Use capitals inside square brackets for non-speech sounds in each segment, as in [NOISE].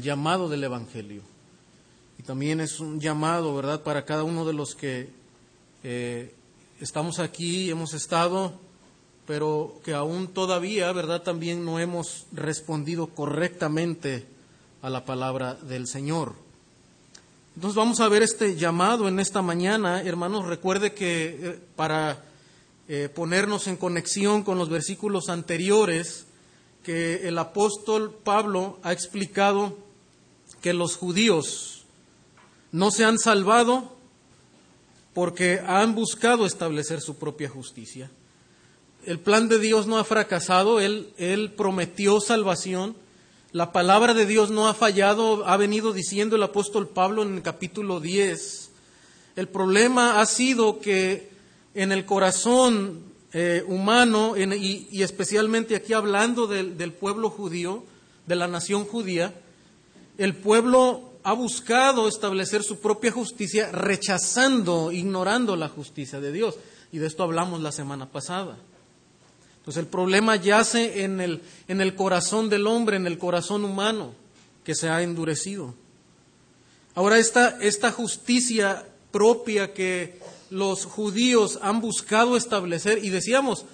llamado del Evangelio. Y también es un llamado, ¿verdad?, para cada uno de los que eh, estamos aquí, hemos estado, pero que aún todavía, ¿verdad?, también no hemos respondido correctamente a la palabra del Señor. Entonces vamos a ver este llamado en esta mañana. Hermanos, recuerde que eh, para eh, ponernos en conexión con los versículos anteriores, que el apóstol Pablo ha explicado que los judíos no se han salvado porque han buscado establecer su propia justicia. El plan de Dios no ha fracasado, Él, prometió salvación, la palabra de Dios no ha fallado, ha venido diciendo el apóstol Pablo en el capítulo 10. El problema ha sido que en el corazón eh, humano, y, especialmente aquí hablando del, pueblo judío, de la nación judía, el pueblo ha buscado establecer su propia justicia rechazando, ignorando la justicia de Dios. Y de esto hablamos la semana pasada. Entonces el problema yace en el, en el corazón del hombre, en el corazón humano, que se ha endurecido. Ahora esta, esta justicia propia que los judíos han buscado establecer, y decíamos,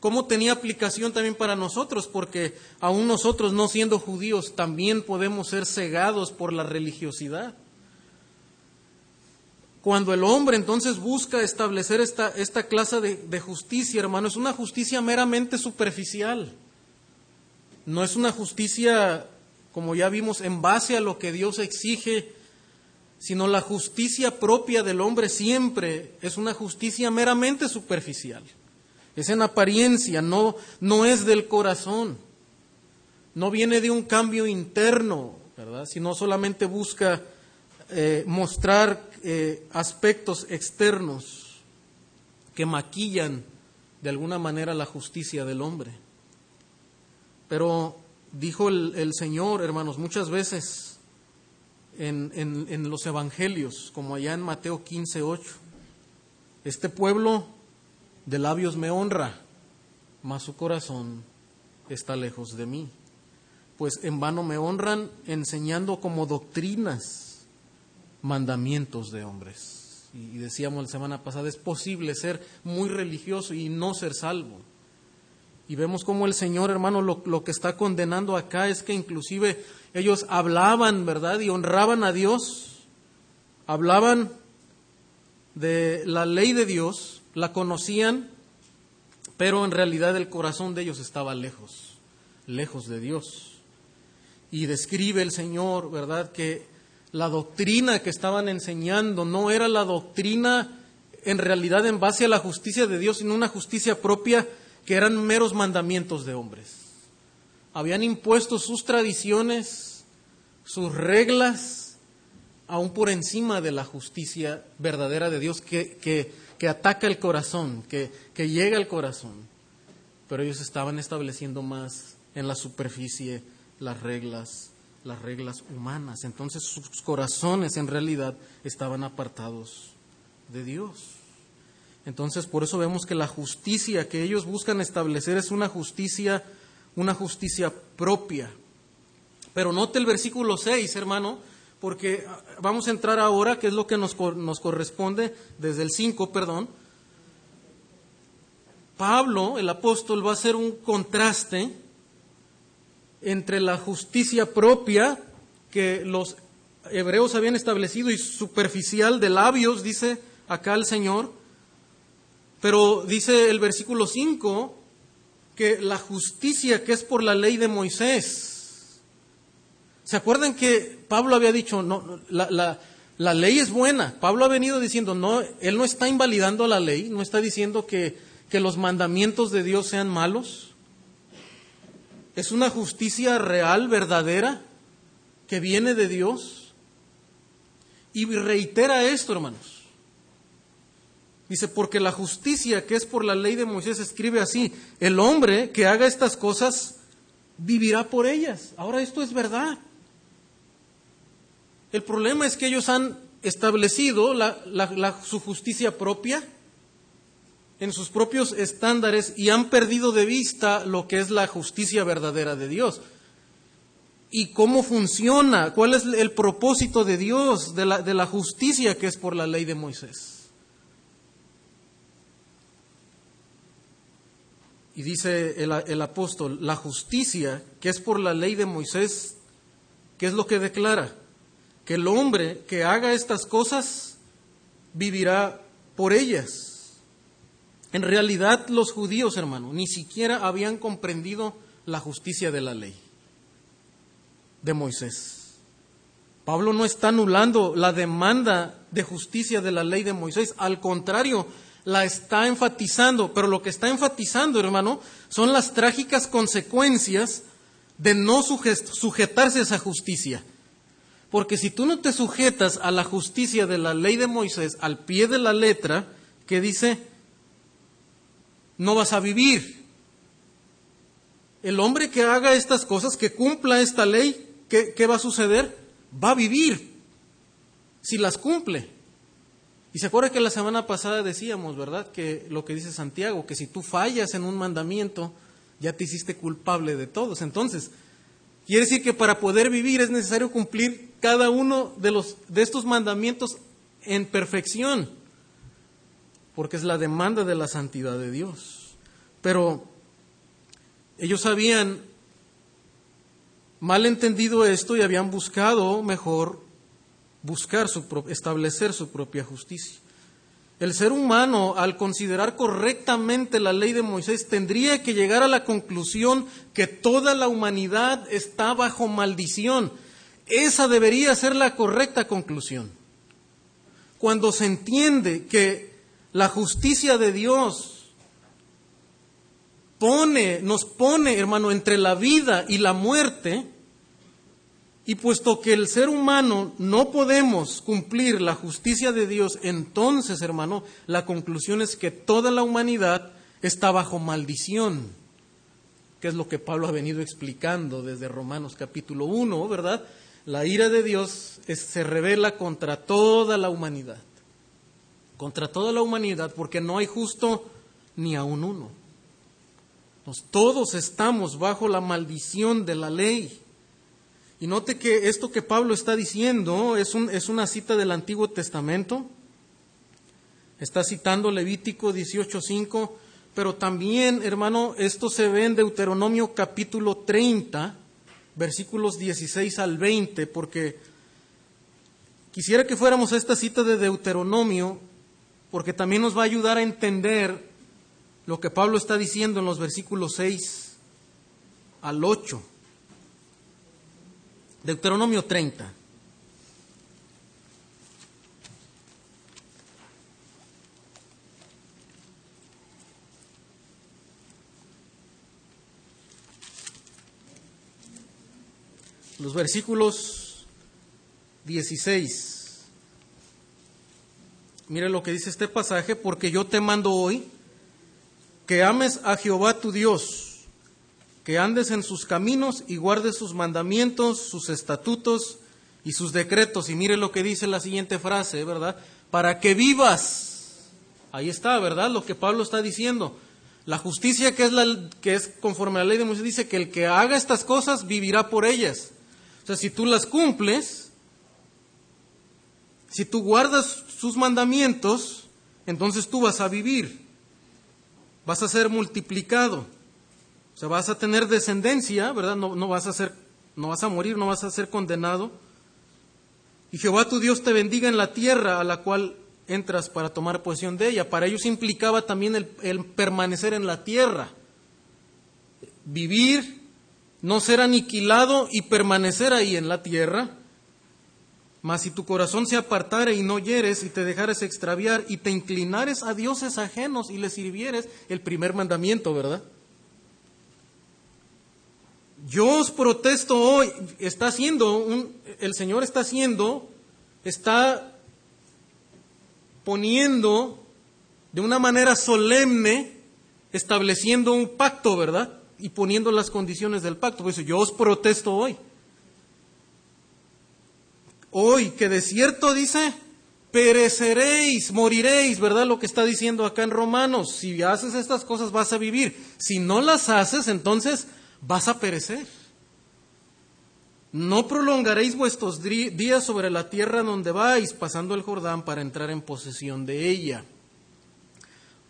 cómo tenía aplicación también para nosotros, porque aún nosotros no siendo judíos también podemos ser cegados por la religiosidad. Cuando el hombre entonces busca establecer esta, esta clase de, de justicia, hermano, es una justicia meramente superficial. No es una justicia, como ya vimos, en base a lo que Dios exige sino la justicia propia del hombre siempre es una justicia meramente superficial. Es en apariencia, no, no es del corazón. No viene de un cambio interno, ¿verdad? Sino solamente busca eh, mostrar eh, aspectos externos que maquillan de alguna manera la justicia del hombre. Pero dijo el, el Señor, hermanos, muchas veces en, los evangelios, como allá en Mateo 15, 8. Este pueblo de labios me honra, mas su corazón está lejos de mí. Pues en vano me honran enseñando como doctrinas mandamientos de hombres. Y decíamos la semana pasada, es posible ser muy religioso y no ser salvo. Y vemos cómo el Señor, hermano, lo, lo que está condenando acá es que inclusive ellos hablaban, ¿verdad? Y honraban a Dios. Hablaban de la ley de Dios, la conocían, pero en realidad el corazón de ellos estaba lejos, lejos de Dios. Y describe el Señor, ¿verdad? Que la doctrina que estaban enseñando no era la doctrina en realidad en base a la justicia de Dios, sino una justicia propia que eran meros mandamientos de hombres habían impuesto sus tradiciones, sus reglas, aún por encima de la justicia verdadera de Dios que, que, ataca el corazón, que, que llega al corazón. Pero ellos estaban estableciendo más en la superficie las reglas, las reglas humanas. Entonces sus corazones en realidad estaban apartados de Dios. Entonces por eso vemos que la justicia que ellos buscan establecer es una justicia una justicia propia. Pero note el versículo 6, hermano, porque vamos a entrar ahora, que es lo que nos, nos corresponde, desde el 5, perdón. Pablo, el apóstol, va a hacer un contraste entre la justicia propia que los hebreos habían establecido y superficial de labios, dice acá el Señor. Pero dice el versículo 5 que la justicia que es por la ley de Moisés. ¿Se acuerdan que Pablo había dicho, no, la, la, ley es buena? Pablo ha venido diciendo, no, él no está invalidando la ley, no está diciendo que, que los mandamientos de Dios sean malos. Es una justicia real, verdadera, que viene de Dios. Y reitera esto, hermanos. Dice, porque la justicia que es por la ley de Moisés escribe así, el hombre que haga estas cosas vivirá por ellas. Ahora esto es verdad. El problema es que ellos han establecido su justicia propia en sus propios estándares y han perdido de vista lo que es la justicia verdadera de Dios. y cómo funciona, cuál es el propósito de Dios, de la, de la justicia que es por la ley de Moisés. Y dice el, el, apóstol, la justicia que es por la ley de Moisés, ¿qué es lo que declara? Que el hombre que haga estas cosas vivirá por ellas. En realidad los judíos, hermano, ni siquiera habían comprendido la justicia de la ley de Moisés. Pablo no está anulando la demanda de justicia de la ley de Moisés, al contrario, la está enfatizando, pero lo que está enfatizando, hermano, son las trágicas consecuencias de no sujetarse a esa justicia. Porque si tú no te sujetas a la justicia de la ley de Moisés al pie de la letra, que dice, no vas a vivir. El hombre que haga estas cosas, que cumpla esta ley, ¿qué, va a suceder? Va a vivir si las cumple. Y se acuerda que la semana pasada decíamos, ¿verdad? Que lo que dice Santiago, que si tú fallas en un mandamiento, ya te hiciste culpable de todos. Entonces, quiere decir que para poder vivir es necesario cumplir cada uno de, los, de estos mandamientos en perfección, porque es la demanda de la santidad de Dios. Pero ellos habían mal entendido esto y habían buscado mejor buscar su, establecer su propia justicia. El ser humano, al considerar correctamente la ley de Moisés, tendría que llegar a la conclusión que toda la humanidad está bajo maldición. Esa debería ser la correcta conclusión. Cuando se entiende que la justicia de Dios pone, nos pone, hermano, entre la vida y la muerte, y puesto que el ser humano no podemos cumplir la justicia de Dios, entonces, hermano, la conclusión es que toda la humanidad está bajo maldición, que es lo que Pablo ha venido explicando desde Romanos capítulo 1, ¿verdad? La ira de Dios se revela contra toda la humanidad, contra toda la humanidad, porque no hay justo ni aun uno todos estamos bajo la maldición de la ley. Y note que esto que Pablo está diciendo es, es una cita del Antiguo Testamento. Está citando Levítico 18.5, pero también, hermano, esto se ve en Deuteronomio capítulo 30, versículos 16 al 20, porque quisiera que fuéramos a esta cita de Deuteronomio, porque también nos va a ayudar a entender lo que Pablo está diciendo en los versículos 6 al 8. Deuteronomio 30. Los versículos 16. Mire lo que dice este pasaje, porque yo te mando hoy que ames a Jehová tu Dios, que andes en sus caminos y guardes sus mandamientos, sus estatutos y sus decretos. Y mire lo que dice la siguiente frase, ¿verdad? Para que vivas. Ahí está, ¿verdad? Lo que Pablo está diciendo. La justicia que es, la, que es conforme a la ley de Moisés dice que el que haga estas cosas vivirá por ellas. O sea, si tú las cumples, si tú guardas sus mandamientos, entonces tú vas a vivir vas a ser multiplicado. Sea, vas a tener descendencia, ¿verdad? No, no, vas a ser, no vas a morir, no vas a ser condenado. Y Jehová tu Dios te bendiga en la tierra a la cual entras para tomar posesión de ella. Para ellos implicaba también el, el permanecer en la tierra. Vivir, no ser aniquilado y permanecer ahí en la tierra. Mas si tu corazón se apartare y no hieres y te dejares extraviar y te inclinares a dioses ajenos y les sirvieres, el primer mandamiento, ¿verdad? Yo os protesto hoy, está haciendo, un, el Señor está haciendo, está poniendo de una manera solemne, estableciendo un pacto, ¿verdad? Y poniendo las condiciones del pacto. Por eso yo os protesto hoy hoy que de cierto dice, pereceréis, moriréis, ¿verdad? Lo que está diciendo acá en Romanos. Si haces estas cosas vas a vivir. Si no las haces, entonces vas a perecer. no prolongaréis vuestros días sobre la tierra donde vais, pasando el Jordán para entrar en posesión de ella.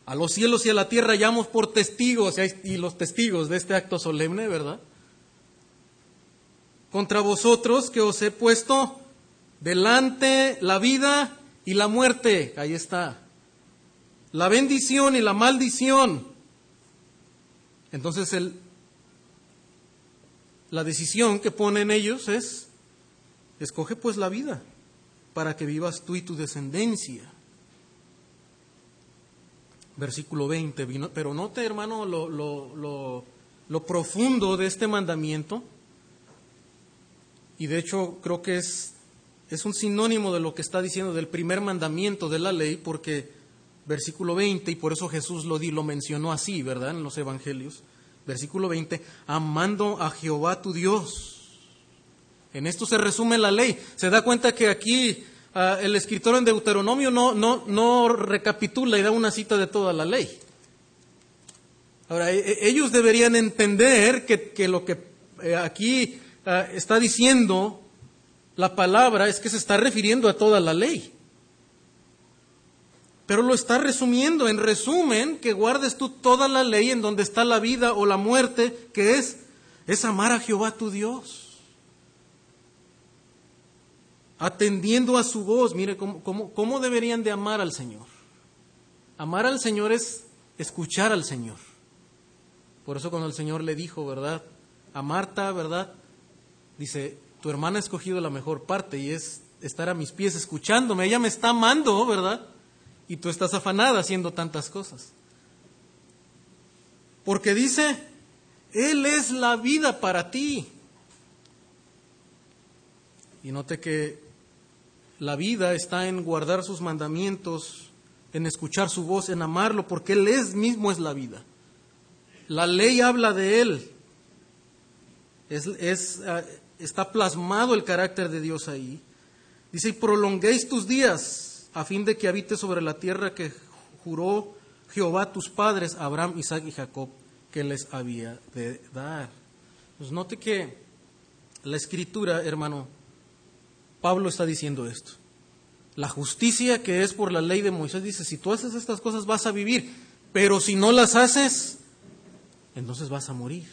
A los cielos y a la tierra llamo por testigos y los testigos de este acto solemne, ¿verdad? Contra vosotros que os he puesto delante la vida y la muerte. Ahí está. La bendición y la maldición. Entonces el, la decisión que ponen ellos es, escoge pues la vida para que vivas tú y tu descendencia. Versículo 20, pero note hermano lo, lo, lo profundo de este mandamiento, y de hecho creo que es, es un sinónimo de lo que está diciendo del primer mandamiento de la ley, porque versículo 20, y por eso Jesús lo, di, lo mencionó así, ¿verdad? En los evangelios versículo 20, amando a Jehová tu Dios. En esto se resume la ley. Se da cuenta que aquí ah, el escritor en Deuteronomio no, no, no recapitula y da una cita de toda la ley. Ahora, e, e, ellos deberían entender que, lo que eh, aquí ah, está diciendo la palabra es que se está refiriendo a toda la ley pero lo está resumiendo. En resumen, que guardes tú toda la ley en donde está la vida o la muerte, que es, es amar a Jehová tu Dios. Atendiendo a su voz, mire cómo, cómo deberían de amar al Señor. Amar al Señor es escuchar al Señor. Por eso cuando el Señor le dijo, ¿verdad? A Marta, ¿verdad? Dice, tu hermana ha escogido la mejor parte y es estar a mis pies escuchándome. Ella me está amando, ¿verdad? Y tú estás afanada haciendo tantas cosas. Porque dice, Él es la vida para ti. Y note que la vida está en guardar sus mandamientos, en escuchar su voz, en amarlo, porque Él es mismo es la vida. La ley habla de Él. Es, ah, está plasmado el carácter de Dios ahí. Dice, y prolonguéis tus días a fin de que habite sobre la tierra que juró Jehová tus padres, Abraham, Isaac y Jacob, que les había de dar. Pues note que la escritura, hermano, Pablo está diciendo esto. La justicia que es por la ley de Moisés dice, si tú haces estas cosas vas a vivir, pero si no las haces, entonces vas a morir.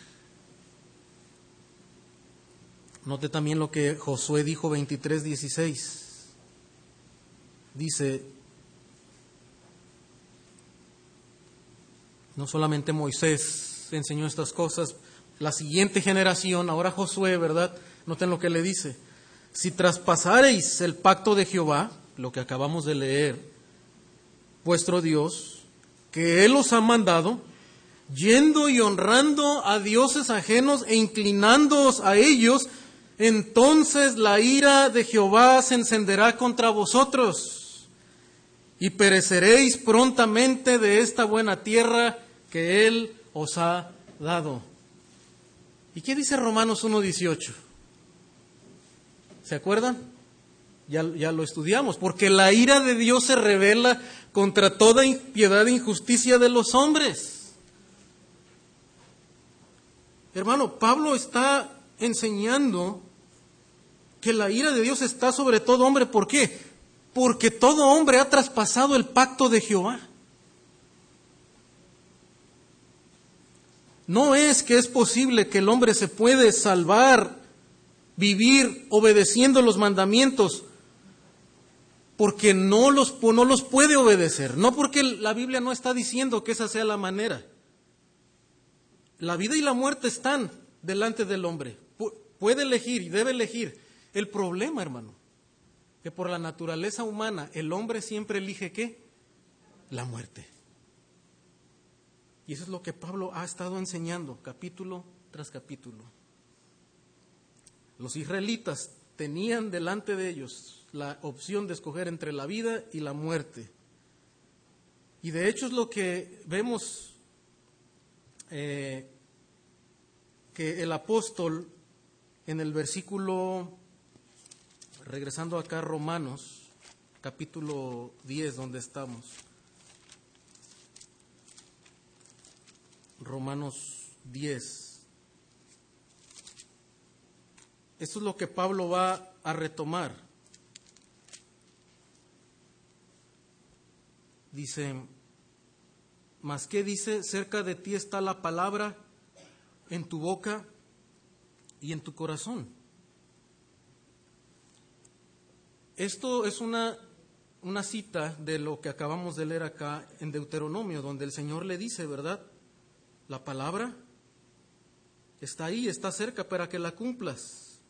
Note también lo que Josué dijo 23, 16 dice, no solamente Moisés enseñó estas cosas, la siguiente generación, ahora Josué, ¿verdad? Noten lo que le dice. Si traspasareis el pacto de Jehová, lo que acabamos de leer, vuestro Dios, que Él os ha mandado, yendo y honrando a dioses ajenos e inclinándoos a ellos, entonces la ira de Jehová se encenderá contra vosotros y pereceréis prontamente de esta buena tierra que Él os ha dado. ¿Y qué dice Romanos 1.18? ¿Se acuerdan? Ya, ya, lo estudiamos, porque la ira de Dios se revela contra toda impiedad e injusticia de los hombres. Hermano, Pablo está enseñando que la ira de Dios está sobre todo hombre. ¿Por qué? Porque todo hombre ha traspasado el pacto de Jehová. No es que es posible que el hombre se puede salvar, vivir obedeciendo los mandamientos, porque no los, no los puede obedecer, no porque la Biblia no está diciendo que esa sea la manera. La vida y la muerte están delante del hombre. puede elegir y debe elegir. El problema, hermano, que por la naturaleza humana el hombre siempre elige qué? La muerte. Y eso es lo que Pablo ha estado enseñando capítulo tras capítulo. Los israelitas tenían delante de ellos la opción de escoger entre la vida y la muerte. Y de hecho es lo que vemos eh, que el apóstol en el versículo regresando acá a Romanos, capítulo 10, donde estamos. Romanos 10. esto es lo que Pablo va a retomar. Dice, ¿más qué dice? Cerca de ti está la palabra en tu boca y en tu corazón. Esto es una, una cita de lo que acabamos de leer acá en Deuteronomio, donde el Señor le dice, ¿verdad? La palabra está ahí, está cerca para que la cumplas.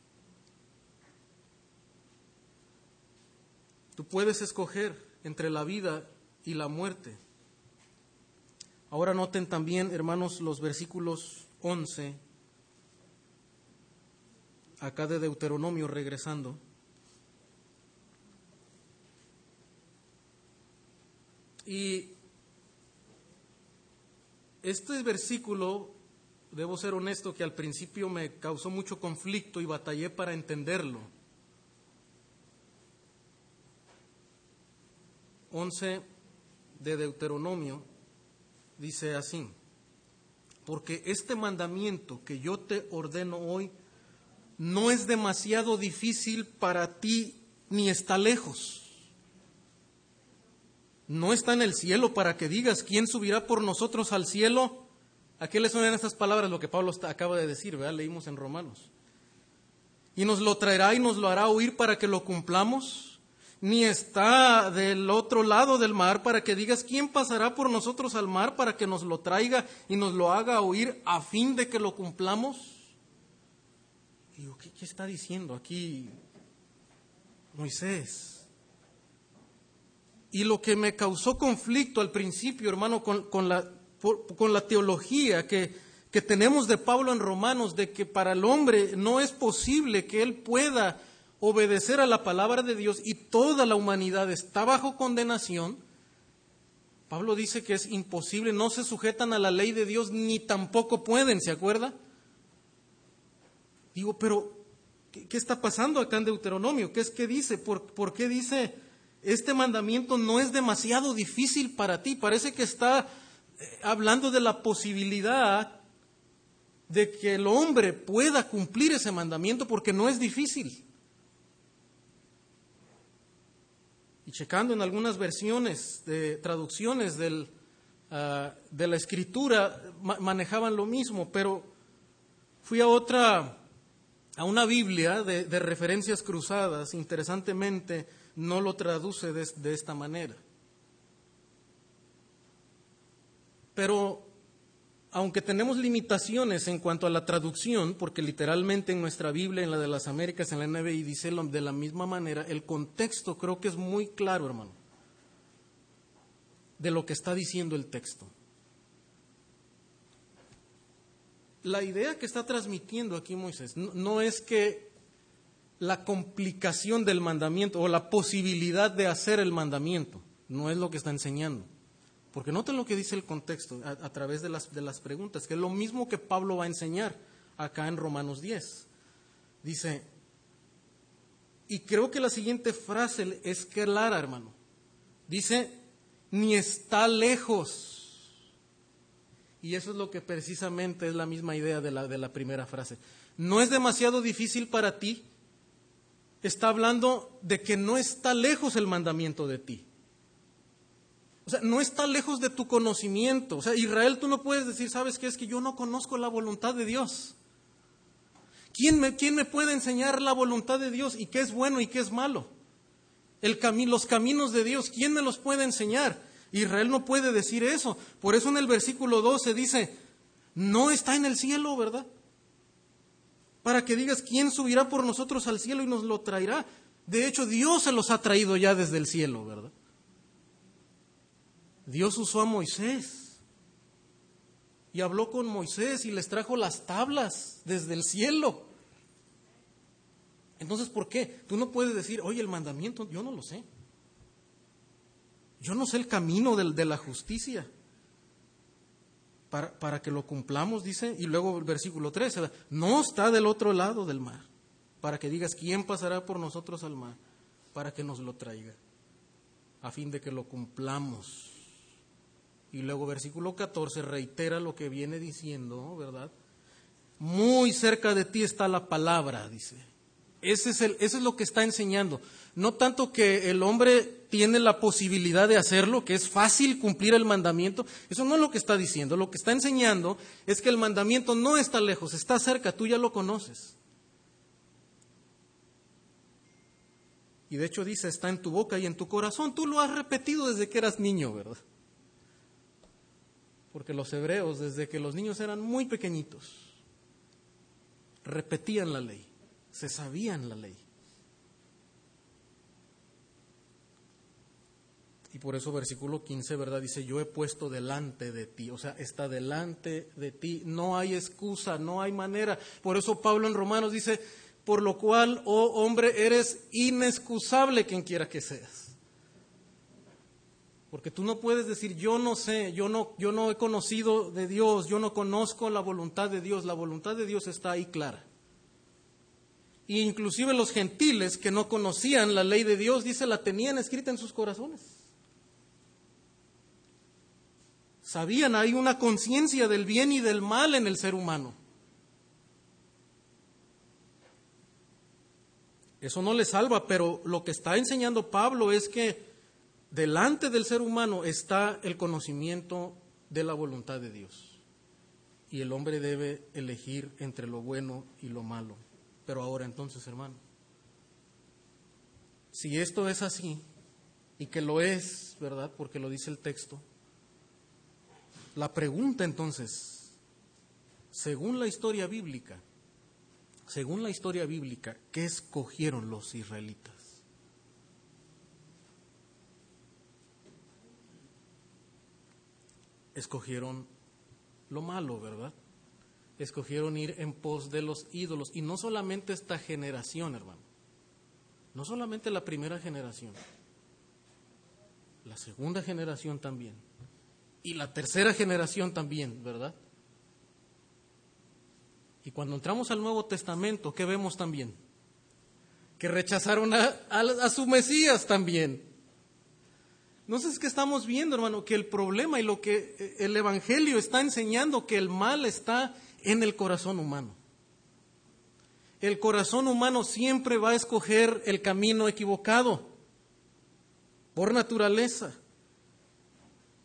Tú puedes escoger entre la vida y la muerte. Ahora noten también, hermanos, los versículos 11, acá de Deuteronomio regresando. Y este versículo, debo ser honesto, que al principio me causó mucho conflicto y batallé para entenderlo. 11 de Deuteronomio dice así, porque este mandamiento que yo te ordeno hoy no es demasiado difícil para ti ni está lejos. No está en el cielo para que digas quién subirá por nosotros al cielo. ¿A qué le suenan estas palabras? Lo que Pablo acaba de decir, ¿verdad? Leímos en Romanos. Y nos lo traerá y nos lo hará oír para que lo cumplamos ni está del otro lado del mar para que digas quién pasará por nosotros al mar para que nos lo traiga y nos lo haga oír a fin de que lo cumplamos. Digo, ¿qué, está diciendo aquí Moisés? Y lo que me causó conflicto al principio, hermano, con, la, teología que, tenemos de Pablo en Romanos, de que para el hombre no es posible que él pueda obedecer a la palabra de Dios y toda la humanidad está bajo condenación, Pablo dice que es imposible, no se sujetan a la ley de Dios ni tampoco pueden, ¿se acuerda? Digo, pero ¿qué, está pasando acá en Deuteronomio? ¿Qué es que dice? ¿Por, ¿Por qué dice este mandamiento no es demasiado difícil para ti? Parece que está eh, hablando de la posibilidad de que el hombre pueda cumplir ese mandamiento porque no es difícil. y checando en algunas versiones de traducciones del, ah, de la escritura manejaban lo mismo, pero fui a otra, a una Biblia de, referencias cruzadas, interesantemente no lo traduce de esta manera. Pero aunque tenemos limitaciones en cuanto a la traducción, porque literalmente en nuestra Biblia, en la de las Américas, en la NBI, dice de la misma manera, el contexto creo que es muy claro, hermano, de lo que está diciendo el texto. La idea que está transmitiendo aquí Moisés no es que la complicación del mandamiento o la posibilidad de hacer el mandamiento, no es lo que está enseñando. Porque noten lo que dice el contexto a, través de las, de las preguntas, que es lo mismo que Pablo va a enseñar acá en Romanos 10. Dice, y creo que la siguiente frase es clara, hermano. Dice, ni está lejos. Y eso es lo que precisamente es la misma idea de la, de la primera frase. No es demasiado difícil para ti. Está hablando de que no está lejos el mandamiento de ti. O sea, no está lejos de tu conocimiento. O sea, Israel, tú no puedes decir, ¿sabes qué? Es que yo no conozco la voluntad de Dios. ¿Quién me, quién me puede enseñar la voluntad de Dios y qué es bueno y qué es malo? El los caminos de Dios, ¿quién me los puede enseñar? Israel no puede decir eso. Por eso en el versículo 12 dice, no está en el cielo, ¿verdad? Para que digas, ¿quién subirá por nosotros al cielo y nos lo traerá? De hecho, Dios se los ha traído ya desde el cielo, ¿verdad? Dios usó a Moisés y habló con Moisés y les trajo las tablas desde el cielo. Entonces, ¿por qué? Tú no puedes decir, oye, el mandamiento, yo no lo sé. Yo no sé el camino de, la justicia. Para, para, que lo cumplamos, dice, y luego el versículo 13, no está del otro lado del mar, para que digas, ¿quién pasará por nosotros al mar? Para que nos lo traiga, a fin de que lo cumplamos. Y luego versículo 14 reitera lo que viene diciendo, ¿verdad? Muy cerca de ti está la palabra, dice. Ese es, el, eso es lo que está enseñando. No tanto que el hombre tiene la posibilidad de hacerlo, que es fácil cumplir el mandamiento. Eso no es lo que está diciendo. Lo que está enseñando es que el mandamiento no está lejos, está cerca, tú ya lo conoces. Y de hecho dice, está en tu boca y en tu corazón. Tú lo has repetido desde que eras niño, ¿verdad? Porque los hebreos, desde que los niños eran muy pequeñitos, repetían la ley, se sabían la ley. Y por eso versículo 15, ¿verdad? Dice, yo he puesto delante de ti, o sea, está delante de ti, no hay excusa, no hay manera. Por eso Pablo en Romanos dice, por lo cual, oh hombre, eres inexcusable quien quiera que seas. Porque tú no puedes decir, yo no sé, yo no, yo no he conocido de Dios, yo no conozco la voluntad de Dios. La voluntad de Dios está ahí clara. Y inclusive los gentiles que no conocían la ley de Dios, dice, la tenían escrita en sus corazones. Sabían, hay una conciencia del bien y del mal en el ser humano. Eso no le salva, pero lo que está enseñando Pablo es que delante del ser humano está el conocimiento de la voluntad de Dios. Y el hombre debe elegir entre lo bueno y lo malo. Pero ahora entonces, hermano, si esto es así, y que lo es, ¿verdad? Porque lo dice el texto, la pregunta entonces, según la historia bíblica, según la historia bíblica, ¿qué escogieron los israelitas? Escogieron lo malo, ¿verdad? Escogieron ir en pos de los ídolos. Y no solamente esta generación, hermano. No solamente la primera generación. La segunda generación también. Y la tercera generación también, ¿verdad? Y cuando entramos al Nuevo Testamento, ¿qué vemos también? Que rechazaron a, su Mesías también. No sé qué estamos viendo, hermano, que el problema y lo que eh, el Evangelio está enseñando, que el mal está en el corazón humano. El corazón humano siempre va a escoger el camino equivocado, por naturaleza.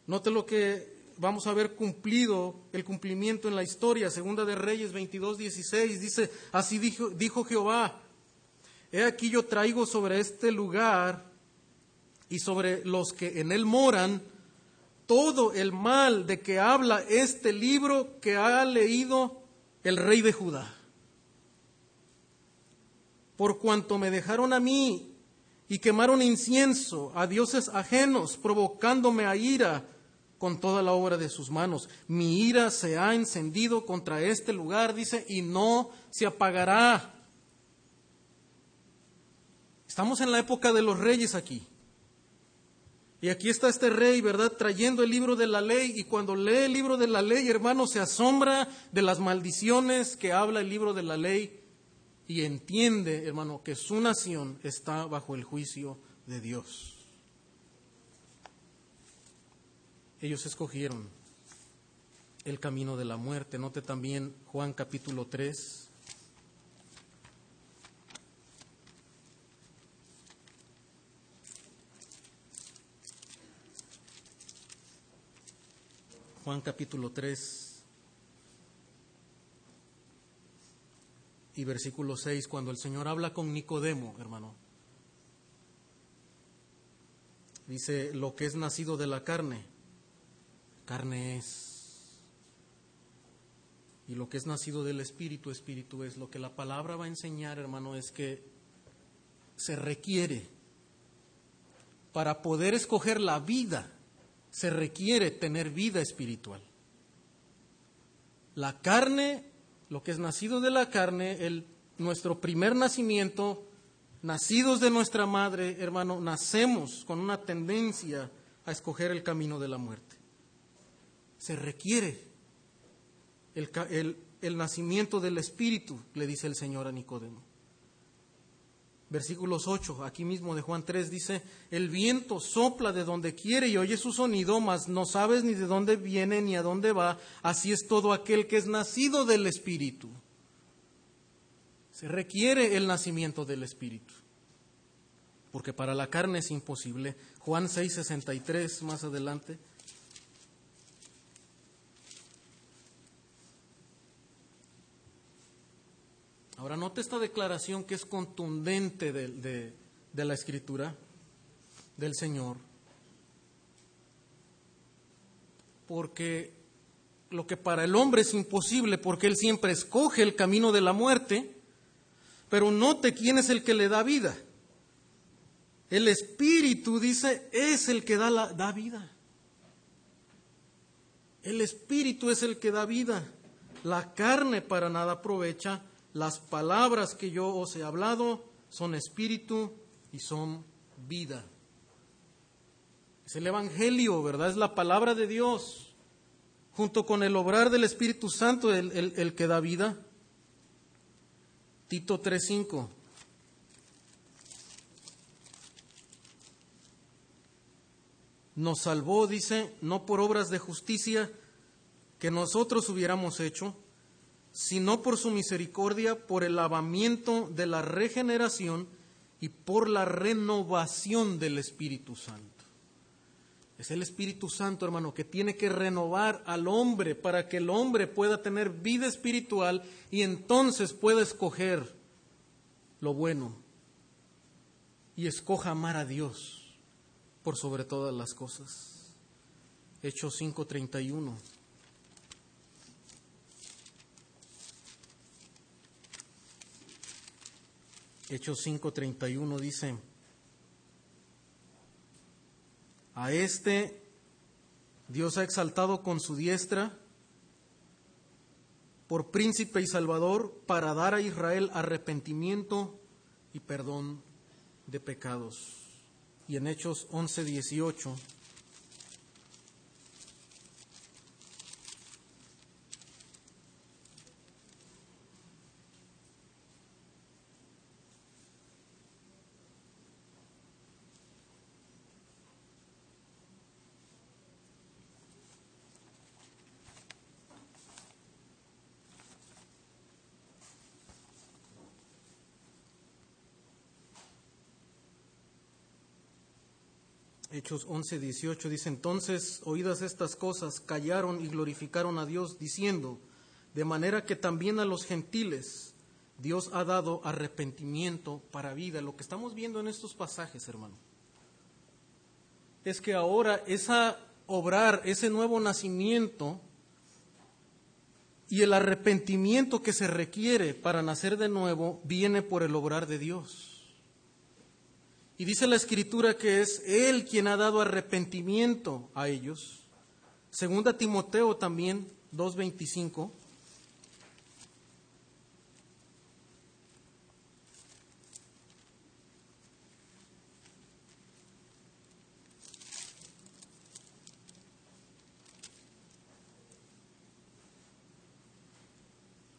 Note lo que vamos a ver cumplido el cumplimiento en la historia. Segunda de Reyes 22, 16 dice, así dijo, dijo Jehová, he aquí yo traigo sobre este lugar y sobre los que en él moran todo el mal de que habla este libro que ha leído el rey de Judá. Por cuanto me dejaron a mí y quemaron incienso a dioses ajenos, provocándome a ira, con toda la obra de sus manos. Mi ira se ha encendido contra este lugar, dice, y no se apagará. Estamos en la época de los reyes aquí. Y aquí está este rey, ¿verdad? Trayendo el libro de la ley. Y cuando lee el libro de la ley, hermano, se asombra de las maldiciones que habla el libro de la ley. Y entiende, hermano, que su nación está bajo el juicio de Dios. ellos escogieron el camino de la muerte. Note también Juan capítulo 3. Juan capítulo 3 y versículo 6, cuando el Señor habla con Nicodemo, hermano, dice, lo que es nacido de la carne carne es. Y lo que es nacido del Espíritu, Espíritu es. Lo que la palabra va a enseñar, hermano, es que se requiere, para poder escoger la vida, se requiere tener vida espiritual. La carne, lo que es nacido de la carne, el, nuestro primer nacimiento, nacidos de nuestra madre, hermano, nacemos con una tendencia a escoger el camino de la muerte se requiere el, nacimiento del Espíritu, le dice el Señor a Nicodemo. Versículos 8, aquí mismo de Juan 3 dice, el viento sopla de donde quiere y oye su sonido, mas no sabes ni de dónde viene ni a dónde va, así es todo aquel que es nacido del Espíritu. Se requiere el nacimiento del Espíritu, porque para la carne es imposible. Juan 6:63 más adelante. Note esta declaración que es contundente de, la escritura del Señor, porque lo que para el hombre es imposible, porque él siempre escoge el camino de la muerte, pero note quién es el que le da vida. El Espíritu, dice, es el que da vida. El Espíritu es el que da vida. La carne para nada aprovecha. Las palabras que yo os he hablado son espíritu y son vida. Es el Evangelio, ¿verdad? Es la palabra de Dios, junto con el obrar del Espíritu Santo, el, el, que da vida. Tito 3.5. Nos salvó, dice, no por obras de justicia que nosotros hubiéramos hecho, sino por su misericordia, por el lavamiento de la regeneración y por la renovación del Espíritu Santo. Es el Espíritu Santo, hermano, que tiene que renovar al hombre para que el hombre pueda tener vida espiritual y entonces pueda escoger lo bueno y escoja amar a Dios por sobre todas las cosas. Hechos 5:31. Hechos 5:31 dice, a este Dios ha exaltado con su diestra por príncipe y salvador para dar a Israel arrepentimiento y perdón de pecados. Y en Hechos 11:18 Hechos 11, 18 dice, entonces, oídas estas cosas, callaron y glorificaron a Dios, diciendo, de manera que también a los gentiles Dios ha dado arrepentimiento para vida. Lo que estamos viendo en estos pasajes, hermano, es que ahora esa obrar, ese nuevo nacimiento y el arrepentimiento que se requiere para nacer de nuevo viene por el obrar de Dios. Y dice la escritura que es Él quien ha dado arrepentimiento a ellos. Segunda Timoteo también, 2.25.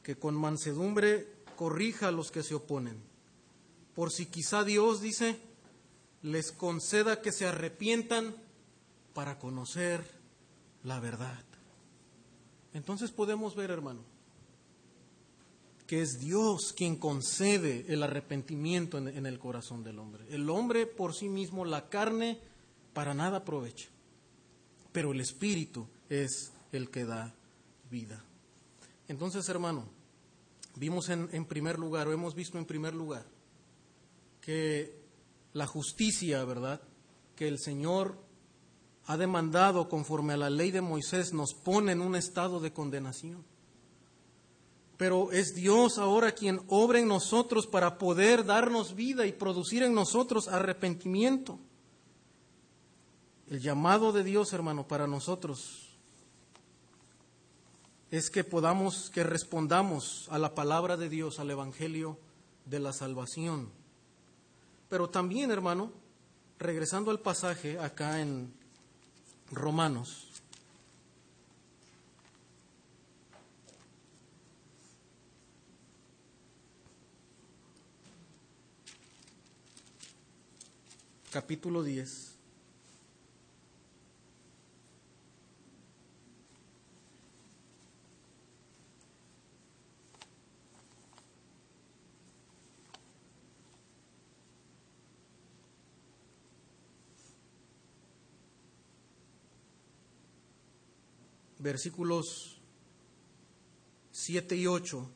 que con mansedumbre corrija a los que se oponen. Por si quizá Dios dice, les conceda que se arrepientan para conocer la verdad. Entonces podemos ver, hermano, que es Dios quien concede el arrepentimiento en, el corazón del hombre. El hombre por sí mismo, la carne, para nada aprovecha, pero el Espíritu es el que da vida. Entonces, hermano, vimos en, en primer lugar, o hemos visto en primer lugar, que la justicia, ¿verdad?, que el Señor ha demandado conforme a la ley de Moisés nos pone en un estado de condenación. Pero es Dios ahora quien obra en nosotros para poder darnos vida y producir en nosotros arrepentimiento. El llamado de Dios, hermano, para nosotros es que podamos, que respondamos a la palabra de Dios, al Evangelio de la salvación pero también, hermano, regresando al pasaje acá en Romanos, capítulo 10. Versículos 7 y 8,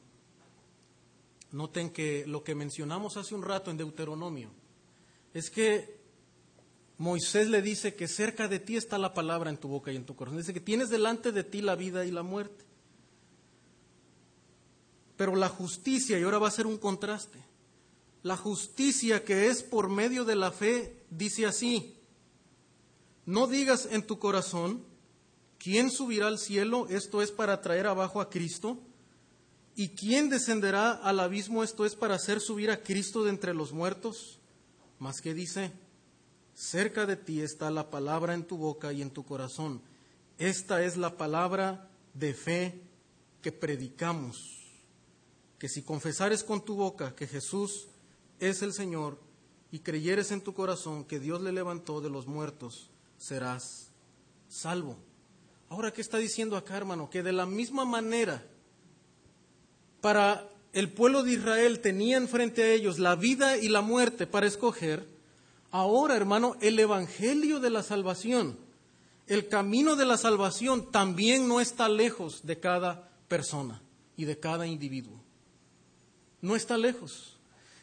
noten que lo que mencionamos hace un rato en Deuteronomio es que Moisés le dice que cerca de ti está la palabra en tu boca y en tu corazón. Dice que tienes delante de ti la vida y la muerte. Pero la justicia, y ahora va a ser un contraste, la justicia que es por medio de la fe dice así, no digas en tu corazón, ¿quién subirá al cielo? Esto es para traer abajo a Cristo. ¿Y quién descenderá al abismo? Esto es para hacer subir a Cristo de entre los muertos. Más que dice, cerca de ti está la palabra en tu boca y en tu corazón. Esta es la palabra de fe que predicamos. Que si confesares con tu boca que Jesús es el Señor y creyeres en tu corazón que Dios le levantó de los muertos, serás salvo. Ahora, ¿qué está diciendo acá, hermano? Que de la misma manera, para el pueblo de Israel tenían frente a ellos la vida y la muerte para escoger, ahora, hermano, el Evangelio de la salvación, el camino de la salvación también no está lejos de cada persona y de cada individuo. No está lejos.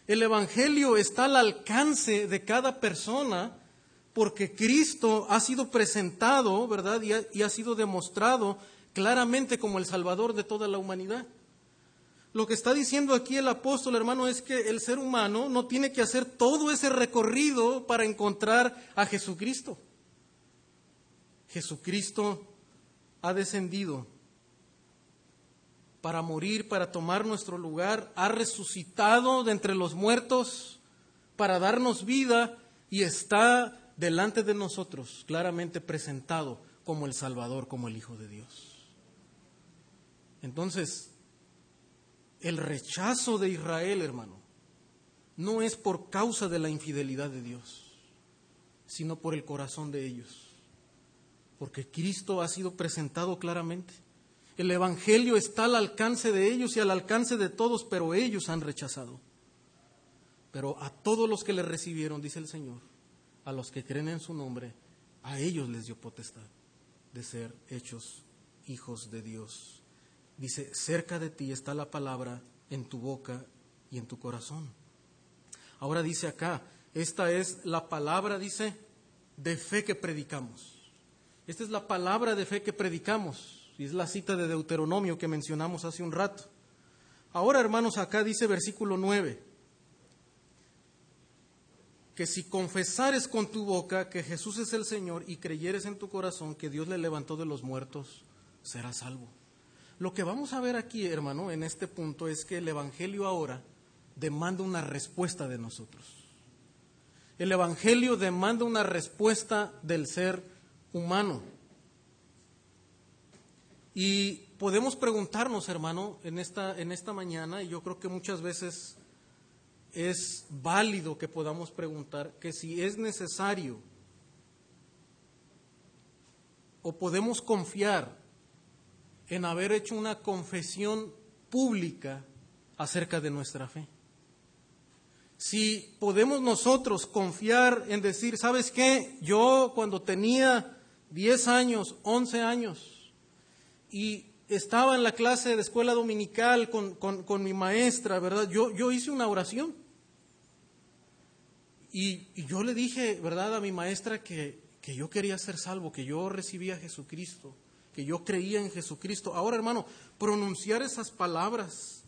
El Evangelio está al alcance de cada persona porque Cristo ha sido presentado, ¿verdad? Y ha, sido demostrado claramente como el Salvador de toda la humanidad. Lo que está diciendo aquí el apóstol, hermano, es que el ser humano no tiene que hacer todo ese recorrido para encontrar a Jesucristo. Jesucristo ha descendido para morir, para tomar nuestro lugar, ha resucitado de entre los muertos para darnos vida y está delante de nosotros, claramente presentado como el Salvador, como el Hijo de Dios. Entonces, el rechazo de Israel, hermano, no es por causa de la infidelidad de Dios, sino por el corazón de ellos. Porque Cristo ha sido presentado claramente. El Evangelio está al alcance de ellos y al alcance de todos, pero ellos han rechazado. Pero a todos los que le recibieron, dice el Señor, a los que creen en su nombre, a ellos les dio potestad de ser hechos hijos de Dios. Dice, cerca de ti está la palabra en tu boca y en tu corazón. Ahora dice acá, esta es la palabra, dice, de fe que predicamos. Esta es la palabra de fe que predicamos. Y es la cita de Deuteronomio que mencionamos hace un rato. Ahora, hermanos, acá dice versículo 9 que si confesares con tu boca que Jesús es el Señor y creyeres en tu corazón que Dios le levantó de los muertos, serás salvo. Lo que vamos a ver aquí, hermano, en este punto es que el Evangelio ahora demanda una respuesta de nosotros. El Evangelio demanda una respuesta del ser humano. Y podemos preguntarnos, hermano, en esta, en esta mañana, y yo creo que muchas veces es válido que podamos preguntar que si es necesario o podemos confiar en haber hecho una confesión pública acerca de nuestra fe. Si podemos nosotros confiar en decir, ¿sabes qué? Yo cuando tenía 10 años, 11 años, y estaba en la clase de escuela dominical con, con mi maestra, ¿verdad? Yo, yo hice una oración. Y, yo le dije, ¿verdad?, a mi maestra que, que yo quería ser salvo, que yo recibía a Jesucristo, que yo creía en Jesucristo. Ahora, hermano, pronunciar esas palabras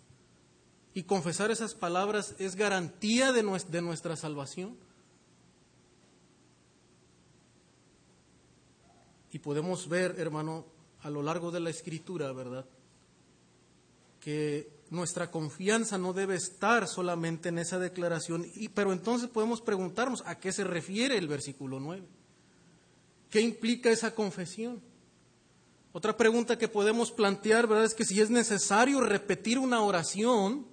y confesar esas palabras es garantía de nuestra salvación. Y podemos ver, hermano, a lo largo de la escritura, ¿verdad? Que nuestra confianza no debe estar solamente en esa declaración, pero entonces podemos preguntarnos a qué se refiere el versículo 9. ¿Qué implica esa confesión? Otra pregunta que podemos plantear, ¿verdad? Es que si es necesario repetir una oración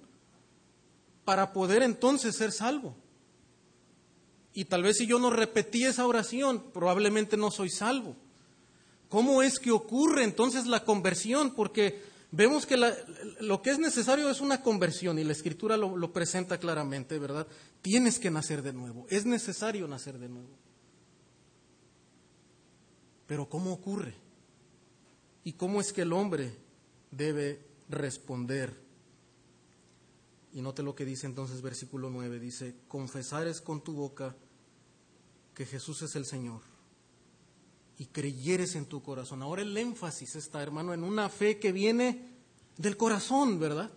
para poder entonces ser salvo. Y tal vez si yo no repetí esa oración, probablemente no soy salvo. ¿Cómo es que ocurre entonces la conversión? Porque vemos que lo que es necesario es una conversión y la escritura lo, presenta claramente, ¿verdad? Tienes que nacer de nuevo, es necesario nacer de nuevo. Pero ¿cómo ocurre? y cómo es que el hombre debe responder. Y note lo que dice entonces versículo 9, dice, confesares con tu boca que Jesús es el Señor y creyeres en tu corazón. Ahora el énfasis está, hermano, en una fe que viene del corazón, ¿verdad?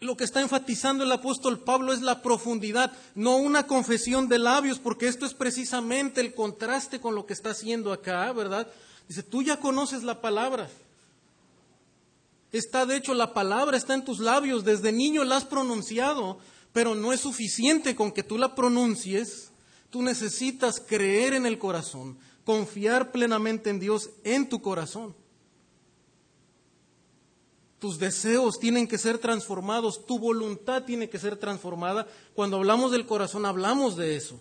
Lo que está enfatizando el apóstol Pablo es la profundidad, no una confesión de labios, porque esto es precisamente el contraste con lo que está haciendo acá, ¿verdad? Dice, tú ya conoces la palabra. Está, de hecho, la palabra está en tus labios, desde niño la has pronunciado, pero no es suficiente con que tú la pronuncies. Tú necesitas creer en el corazón, confiar plenamente en Dios en tu corazón. Tus deseos tienen que ser transformados, tu voluntad tiene que ser transformada. Cuando hablamos del corazón, hablamos de eso.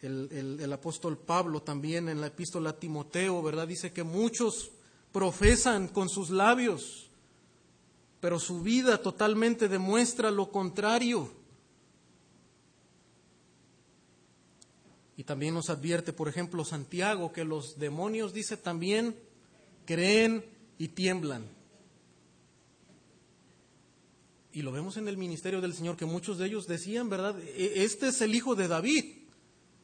El, apóstol Pablo también en la epístola a Timoteo, ¿verdad? Dice que muchos profesan con sus labios, pero su vida totalmente demuestra lo contrario. Y también nos advierte, por ejemplo, Santiago, que los demonios, dice también, creen y tiemblan. Y lo vemos en el ministerio del Señor, que muchos de ellos decían, ¿verdad? E, este es el hijo de David,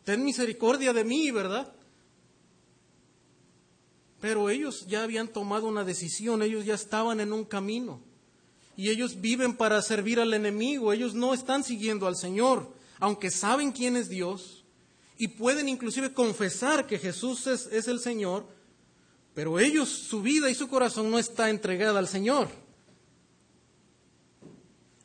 ten misericordia de mí, ¿verdad? Pero ellos ya habían tomado una decisión, ellos ya estaban en un camino. Y ellos viven para servir al enemigo, ellos no están siguiendo al Señor, aunque saben quién es Dios y pueden inclusive confesar que Jesús es, el Señor, pero ellos, su vida y su corazón no está entregada al Señor.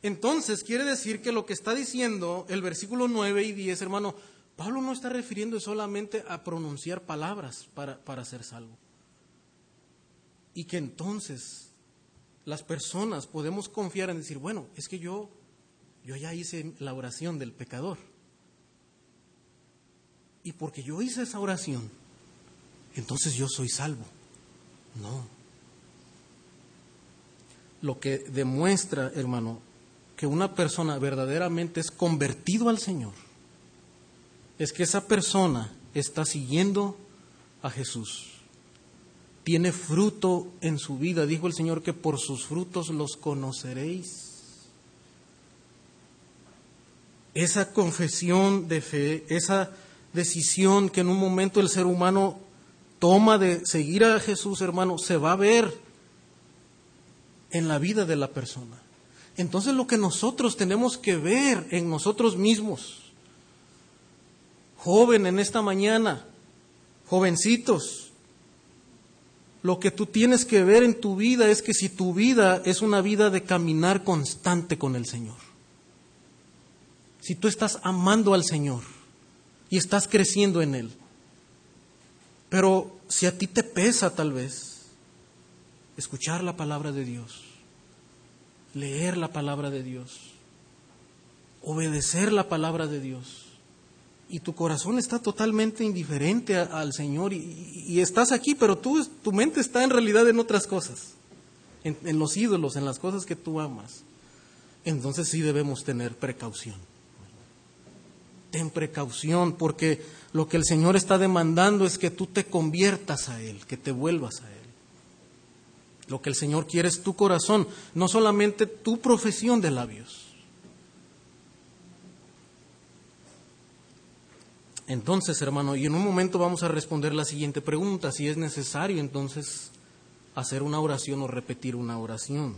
Entonces quiere decir que lo que está diciendo el versículo 9 y 10, hermano, Pablo no está refiriendo solamente a pronunciar palabras para, para ser salvo. Y que entonces las personas podemos confiar en decir, bueno, es que yo, yo ya hice la oración del pecador. Y porque yo hice esa oración, entonces yo soy salvo. No. Lo que demuestra, hermano, que una persona verdaderamente es convertido al Señor, es que esa persona está siguiendo a Jesús. Tiene fruto en su vida. Dijo el Señor que por sus frutos los conoceréis. Esa confesión de fe, esa decisión que en un momento el ser humano toma de seguir a Jesús, hermano, se va a ver en la vida de la persona. Entonces lo que nosotros tenemos que ver en nosotros mismos, joven en esta mañana, jovencitos, lo que tú tienes que ver en tu vida es que si tu vida es una vida de caminar constante con el Señor, si tú estás amando al Señor y estás creciendo en Él, pero si a ti te pesa tal vez escuchar la palabra de Dios, leer la palabra de Dios, obedecer la palabra de Dios, y tu corazón está totalmente indiferente al Señor y, estás aquí, pero tú, tu mente está en realidad en otras cosas, en, en los ídolos, en las cosas que tú amas, entonces sí debemos tener precaución. Ten precaución porque lo que el Señor está demandando es que tú te conviertas a Él, que te vuelvas a Él. Lo que el Señor quiere es tu corazón, no solamente tu profesión de labios. Entonces, hermano, y en un momento vamos a responder la siguiente pregunta, si es necesario entonces hacer una oración o repetir una oración.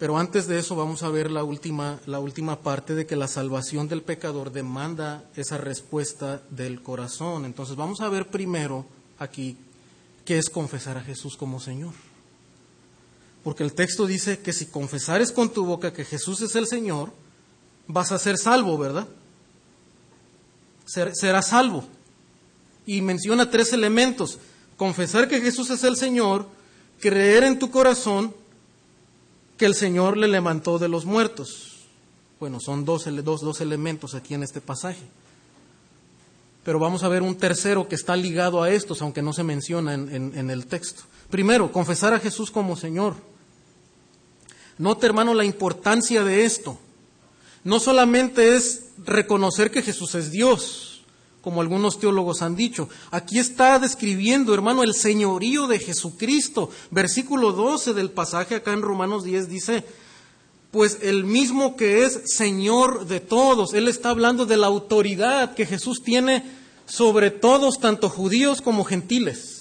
Pero antes de eso vamos a ver la última, la última parte de que la salvación del pecador demanda esa respuesta del corazón. Entonces vamos a ver primero aquí qué es confesar a Jesús como Señor. Porque el texto dice que si confesares con tu boca que Jesús es el Señor, vas a ser salvo, ¿verdad? Ser, serás salvo. Y menciona tres elementos. Confesar que Jesús es el Señor, creer en tu corazón que el Señor le levantó de los muertos. Bueno, son dos, dos, elementos aquí en este pasaje. Pero vamos a ver un tercero que está ligado a estos, aunque no se menciona en, en el texto. Primero, confesar a Jesús como Señor. Note, hermano, la importancia de esto. No solamente es reconocer que Jesús es Dios, como algunos teólogos han dicho. Aquí está describiendo, hermano, el señorío de Jesucristo. Versículo 12 del pasaje acá en Romanos 10 dice, pues el mismo que es Señor de todos. Él está hablando de la autoridad que Jesús tiene sobre todos, tanto judíos como gentiles.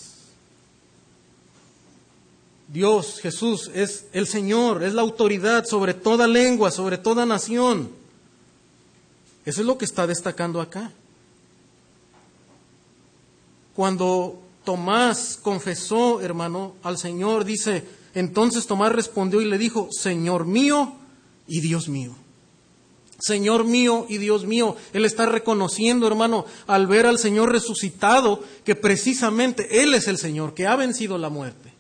Dios, Jesús, es el Señor, es la autoridad sobre toda lengua, sobre toda nación. Eso es lo que está destacando acá. Cuando Tomás confesó, hermano, al Señor, dice, entonces Tomás respondió y le dijo, Señor mío y Dios mío. Señor mío y Dios mío. Él está reconociendo, hermano, al ver al Señor resucitado, que precisamente Él es el Señor, que ha vencido la muerte.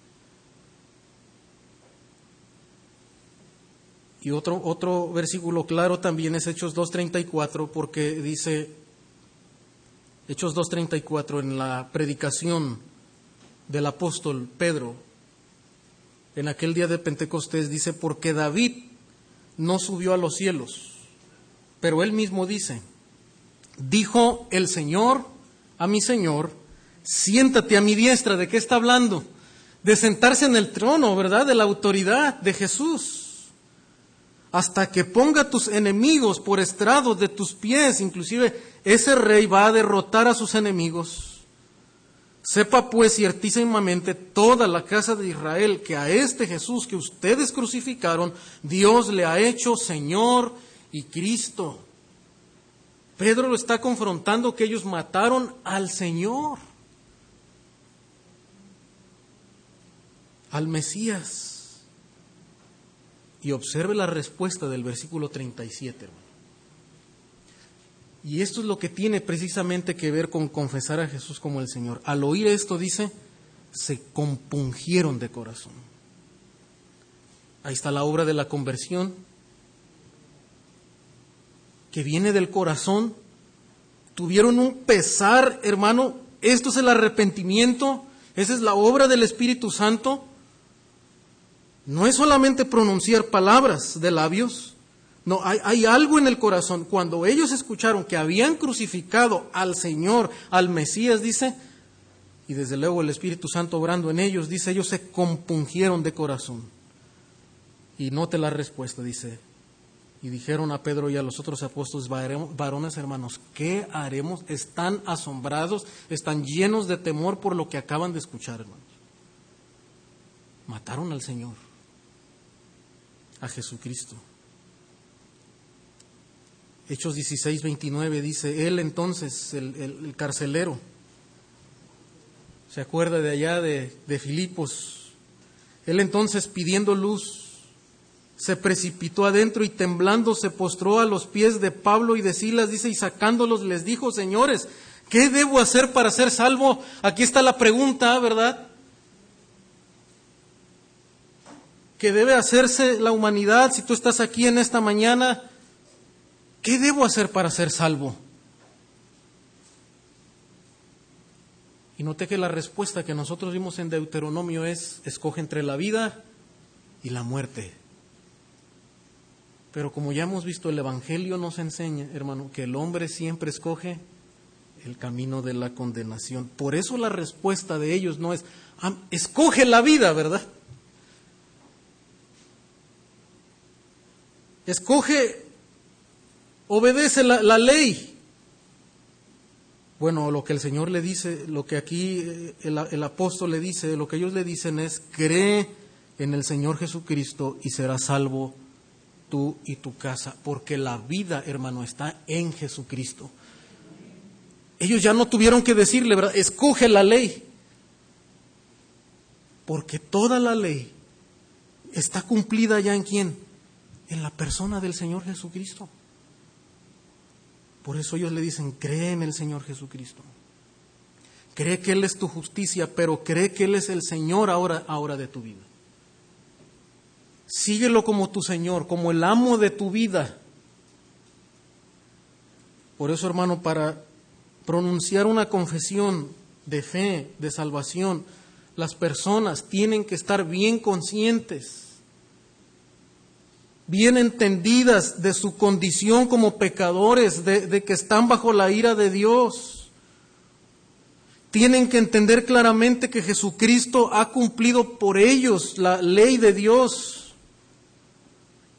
Y otro, otro versículo claro también es Hechos 2.34, porque dice, Hechos 2.34, en la predicación del apóstol Pedro, en aquel día de Pentecostés, dice, porque David no subió a los cielos. Pero él mismo dice, dijo el Señor a mi Señor, siéntate a mi diestra. ¿De qué está hablando? De sentarse en el trono, ¿verdad? De la autoridad de Jesús. Hasta que ponga tus enemigos por estrados de tus pies. Inclusive ese rey va a derrotar a sus enemigos. Sepa pues ciertísimamente toda la casa de Israel que a este Jesús que ustedes crucificaron, Dios le ha hecho Señor y Cristo. Pedro lo está confrontando que ellos mataron al Señor, al Mesías. Y observe la respuesta del versículo 37, hermano. Y esto es lo que tiene precisamente que ver con confesar a Jesús como el Señor. Al oír esto, dice, se compungieron de corazón. Ahí está la obra de la conversión, que viene del corazón. Tuvieron un pesar, hermano. Esto es el arrepentimiento. Esa es la obra del Espíritu Santo. No es solamente pronunciar palabras de labios, no, hay, algo en el corazón. Cuando ellos escucharon que habían crucificado al Señor, al Mesías, dice, y desde luego el Espíritu Santo obrando en ellos, dice, ellos se compungieron de corazón. Y note la respuesta, dice, y dijeron a Pedro y a los otros apóstoles, varones hermanos, ¿qué haremos? Están asombrados, están llenos de temor por lo que acaban de escuchar, hermanos. Mataron al Señor, a Jesucristo. Hechos 16, 29 dice, él entonces, el, carcelero, se acuerda de allá de, de Filipos, él entonces pidiendo luz, se precipitó adentro y temblando se postró a los pies de Pablo y de Silas, dice, y sacándolos les dijo, señores, ¿qué debo hacer para ser salvo? Aquí está la pregunta, ¿verdad? ¿Qué debe hacerse la humanidad si tú estás aquí en esta mañana? ¿Qué debo hacer para ser salvo? Y noté que la respuesta que nosotros vimos en Deuteronomio es, escoge entre la vida y la muerte. Pero como ya hemos visto, el Evangelio nos enseña, hermano, que el hombre siempre escoge el camino de la condenación. Por eso la respuesta de ellos no es, escoge la vida, ¿verdad? Escoge obedece la, ley. Bueno, lo que el Señor le dice, lo que aquí eh, el, el, apóstol le dice, lo que ellos le dicen es, cree en el Señor Jesucristo y serás salvo tú y tu casa, porque la vida, hermano, está en Jesucristo. Ellos ya no tuvieron que decirle, ¿verdad? Escoge la ley, porque toda la ley está cumplida ya en quién? En la persona del Señor Jesucristo. Por eso ellos le dicen, cree en el Señor Jesucristo. Cree que Él es tu justicia, pero cree que Él es el Señor ahora, ahora de tu vida. Síguelo como tu Señor, como el amo de tu vida. Por eso, hermano, para pronunciar una confesión de fe, de salvación, las personas tienen que estar bien conscientes bien entendidas de su condición como pecadores, de, que están bajo la ira de Dios. tienen que entender claramente que Jesucristo ha cumplido por ellos la ley de Dios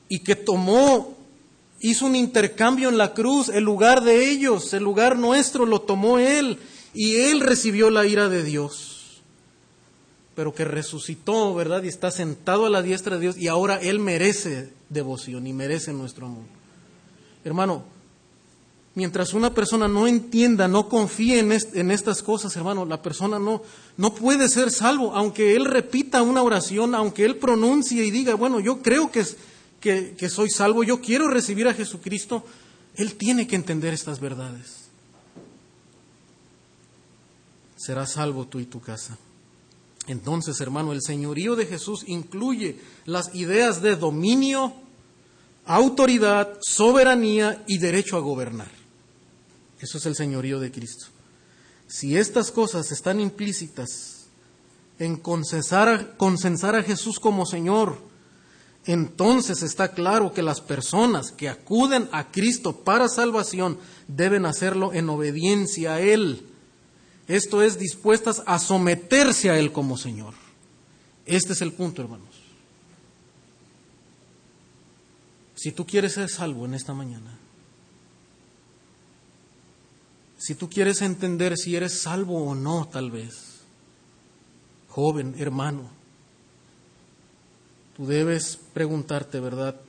y que tomó, hizo un intercambio en la cruz, el lugar de ellos, el lugar nuestro lo tomó Él y Él recibió la ira de Dios, pero que resucitó, ¿verdad? Y está sentado a la diestra de Dios y ahora Él merece devoción y merece nuestro amor. Hermano, Mientras una persona no entienda, no confíe en, estas cosas, hermano, la persona no, no puede ser salvo, aunque él repita una oración, aunque él pronuncie y diga, bueno, yo creo que, que, que soy salvo, yo quiero recibir a Jesucristo, él tiene que entender estas verdades. Serás salvo tú y tu casa. Entonces, hermano, el señorío de Jesús incluye las ideas de dominio, autoridad, soberanía y derecho a gobernar. Eso es el señorío de Cristo. Si estas cosas están implícitas en consensar a, Jesús como Señor, entonces está claro que las personas que acuden a Cristo para salvación deben hacerlo en obediencia a Él. Esto es, dispuestas a someterse a Él como Señor. Este es el punto, hermanos. Si tú quieres ser salvo en esta mañana, si tú quieres entender si eres salvo o no, tal vez, joven, hermano, tú debes preguntarte, ¿verdad?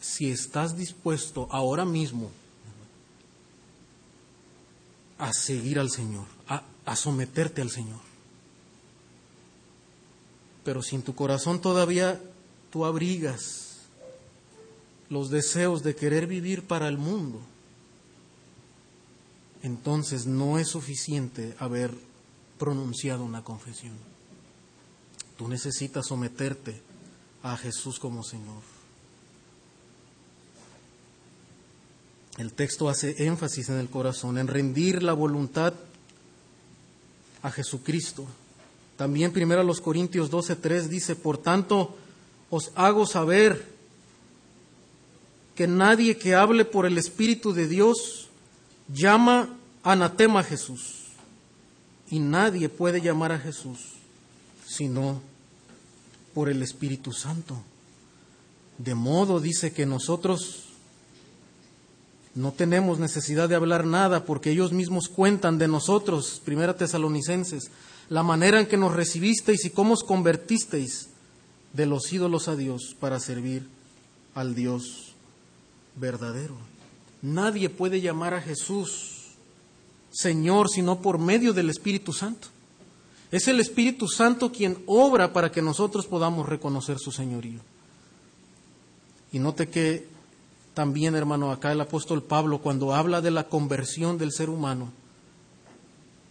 Si estás dispuesto ahora mismo a seguir al Señor, a, someterte al Señor. Pero si en tu corazón todavía tú abrigas los deseos de querer vivir para el mundo, entonces no es suficiente haber pronunciado una confesión. Tú necesitas someterte a Jesús como Señor. El texto hace énfasis en el corazón, en rendir la voluntad a Jesucristo. También primero los Corintios 12:3 dice, "Por tanto os hago saber que nadie que hable por el espíritu de Dios llama anatema a Jesús. Y nadie puede llamar a Jesús sino por el Espíritu Santo. De modo dice que nosotros no tenemos necesidad de hablar nada porque ellos mismos cuentan de nosotros, primera tesalonicenses, la manera en que nos recibisteis y cómo os convertisteis de los ídolos a Dios para servir al Dios verdadero. Nadie puede llamar a Jesús Señor sino por medio del Espíritu Santo. Es el Espíritu Santo quien obra para que nosotros podamos reconocer su señorío. Y note que también, hermano, acá el apóstol Pablo, cuando habla de la conversión del ser humano,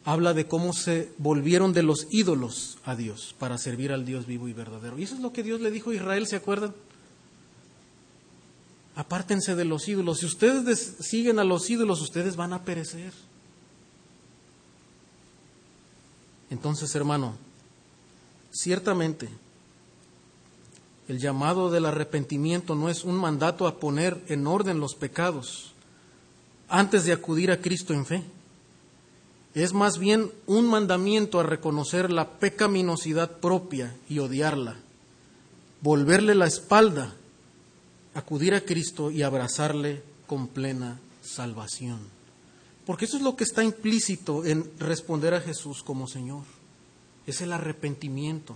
habla de cómo se volvieron de los ídolos a Dios para servir al Dios vivo y verdadero. Y eso es lo que Dios le dijo a Israel, ¿se acuerdan? Apártense de los ídolos. Si ustedes siguen a los ídolos, ustedes van a perecer. Entonces, hermano, ciertamente el llamado del arrepentimiento no es un mandato a poner en orden los pecados antes de acudir a Cristo en fe. Es más bien un mandamiento a reconocer la pecaminosidad propia y odiarla, volverle la espalda acudir a Cristo y abrazarle con plena salvación. Porque eso es lo que está implícito en responder a Jesús como Señor. Es el arrepentimiento.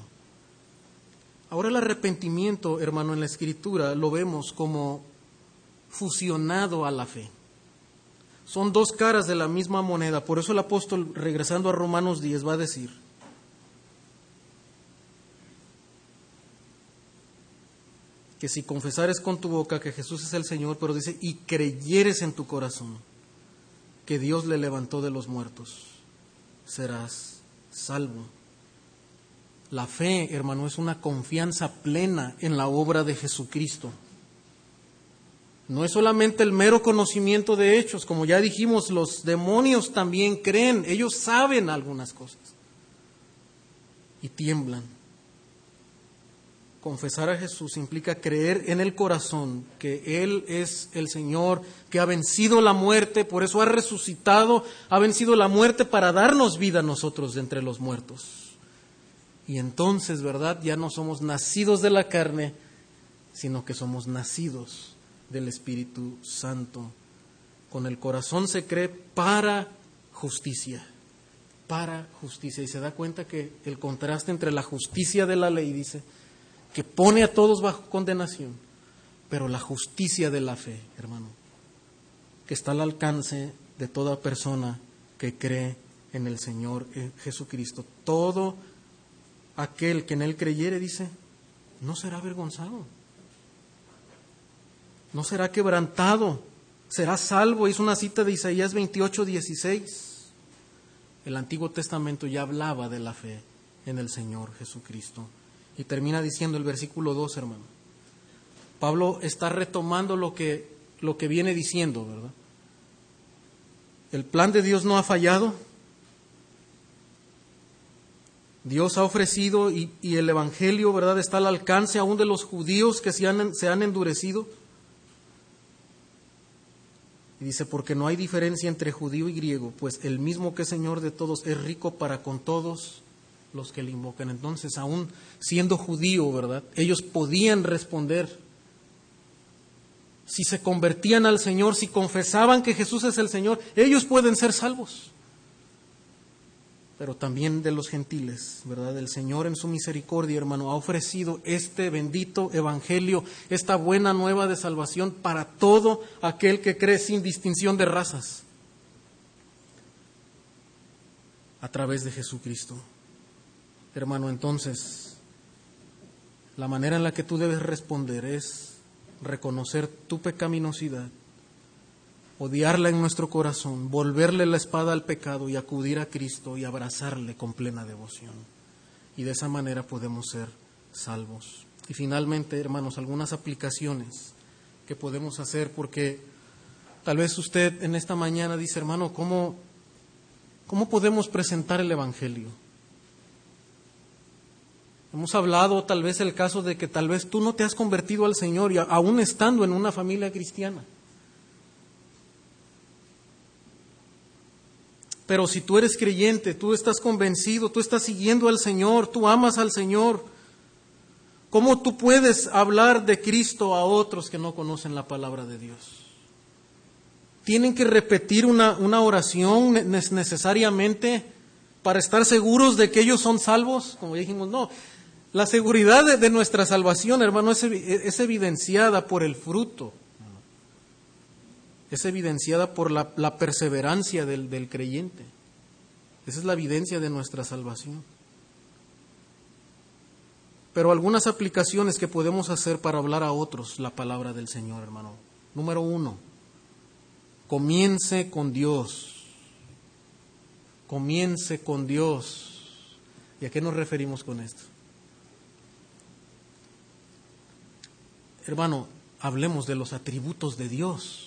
Ahora el arrepentimiento, hermano, en la Escritura lo vemos como fusionado a la fe. Son dos caras de la misma moneda. Por eso el apóstol, regresando a Romanos 10, va a decir, que si confesares con tu boca que Jesús es el Señor, pero dice, y creyeres en tu corazón que Dios le levantó de los muertos, serás salvo. La fe, hermano, es una confianza plena en la obra de Jesucristo. No es solamente el mero conocimiento de hechos, como ya dijimos, los demonios también creen, ellos saben algunas cosas y tiemblan Confesar a Jesús implica creer en el corazón que Él es el Señor, que ha vencido la muerte, por eso ha resucitado, ha vencido la muerte para darnos vida a nosotros de entre los muertos. Y entonces, ¿verdad? Ya no somos nacidos de la carne, sino que somos nacidos del Espíritu Santo. Con el corazón se cree para justicia, para justicia. Y se da cuenta que el contraste entre la justicia de la ley, dice, que pone a todos bajo condenación, pero la justicia de la fe, hermano, que está al alcance de toda persona que cree en el Señor Jesucristo. Todo aquel que en Él creyere, dice, no será avergonzado, no será quebrantado, será salvo. Es una cita de Isaías 28, 16. El Antiguo Testamento ya hablaba de la fe en el Señor Jesucristo. Y termina diciendo el versículo 2, hermano. Pablo está retomando lo que, lo que viene diciendo, ¿verdad? El plan de Dios no ha fallado. Dios ha ofrecido y, el Evangelio, ¿verdad?, está al alcance aún de los judíos que se han, se han endurecido. Y dice, porque no hay diferencia entre judío y griego, pues el mismo que es Señor de todos es rico para con todos los que le invocan. Entonces, aún siendo judío, ¿verdad? Ellos podían responder. Si se convertían al Señor, si confesaban que Jesús es el Señor, ellos pueden ser salvos. Pero también de los gentiles, ¿verdad? El Señor en su misericordia, hermano, ha ofrecido este bendito evangelio, esta buena nueva de salvación para todo aquel que cree sin distinción de razas. A través de Jesucristo. Hermano, entonces, la manera en la que tú debes responder es reconocer tu pecaminosidad, odiarla en nuestro corazón, volverle la espada al pecado y acudir a Cristo y abrazarle con plena devoción. Y de esa manera podemos ser salvos. Y finalmente, hermanos, algunas aplicaciones que podemos hacer porque tal vez usted en esta mañana dice, hermano, ¿cómo, cómo podemos presentar el Evangelio? Hemos hablado tal vez el caso de que tal vez tú no te has convertido al Señor y aún estando en una familia cristiana. Pero si tú eres creyente, tú estás convencido, tú estás siguiendo al Señor, tú amas al Señor, ¿cómo tú puedes hablar de Cristo a otros que no conocen la palabra de Dios? Tienen que repetir una, una oración necesariamente para estar seguros de que ellos son salvos, como dijimos, no, la seguridad de, nuestra salvación, hermano, es, evidenciada por el fruto. Es evidenciada por la, perseverancia del, creyente. Esa es la evidencia de nuestra salvación. Pero algunas aplicaciones que podemos hacer para hablar a otros la palabra del Señor, hermano. Número uno, comience con Dios. Comience con Dios. ¿Y a qué nos referimos con esto? Hermano, hablemos de los atributos de Dios.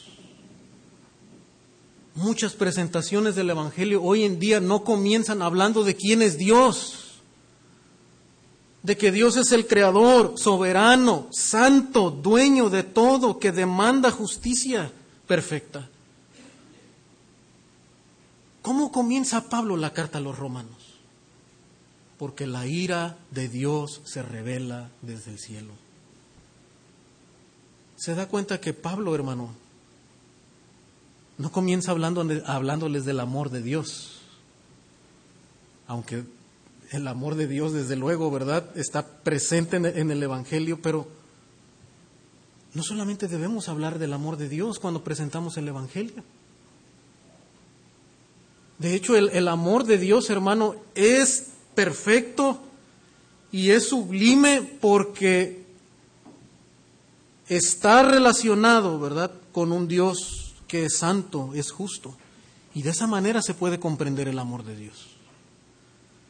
Muchas presentaciones del Evangelio hoy en día no comienzan hablando de quién es Dios, de que Dios es el creador, soberano, santo, dueño de todo, que demanda justicia perfecta. ¿Cómo comienza Pablo la carta a los romanos? Porque la ira de Dios se revela desde el cielo se da cuenta que Pablo, hermano, no comienza hablando, hablándoles del amor de Dios, aunque el amor de Dios, desde luego, ¿verdad?, está presente en el Evangelio, pero no solamente debemos hablar del amor de Dios cuando presentamos el Evangelio. De hecho, el, el amor de Dios, hermano, es perfecto y es sublime porque está relacionado, ¿verdad?, con un Dios que es santo, es justo. Y de esa manera se puede comprender el amor de Dios.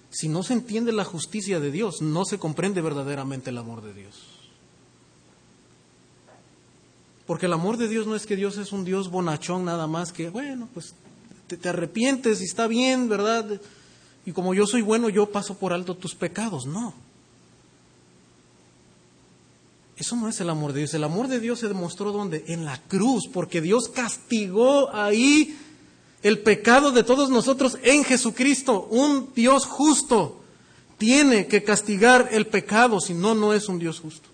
Si no se entiende la justicia de Dios, no se comprende verdaderamente el amor de Dios. Porque el amor de Dios no es que Dios es un Dios bonachón nada más que, bueno, pues te, te, arrepientes y está bien, ¿verdad? Y como yo soy bueno, yo paso por alto tus pecados. No. Eso no es el amor de Dios. El amor de Dios se demostró donde? En la cruz, porque Dios castigó ahí el pecado de todos nosotros en Jesucristo. Un Dios justo tiene que castigar el pecado, si no, no es un Dios justo.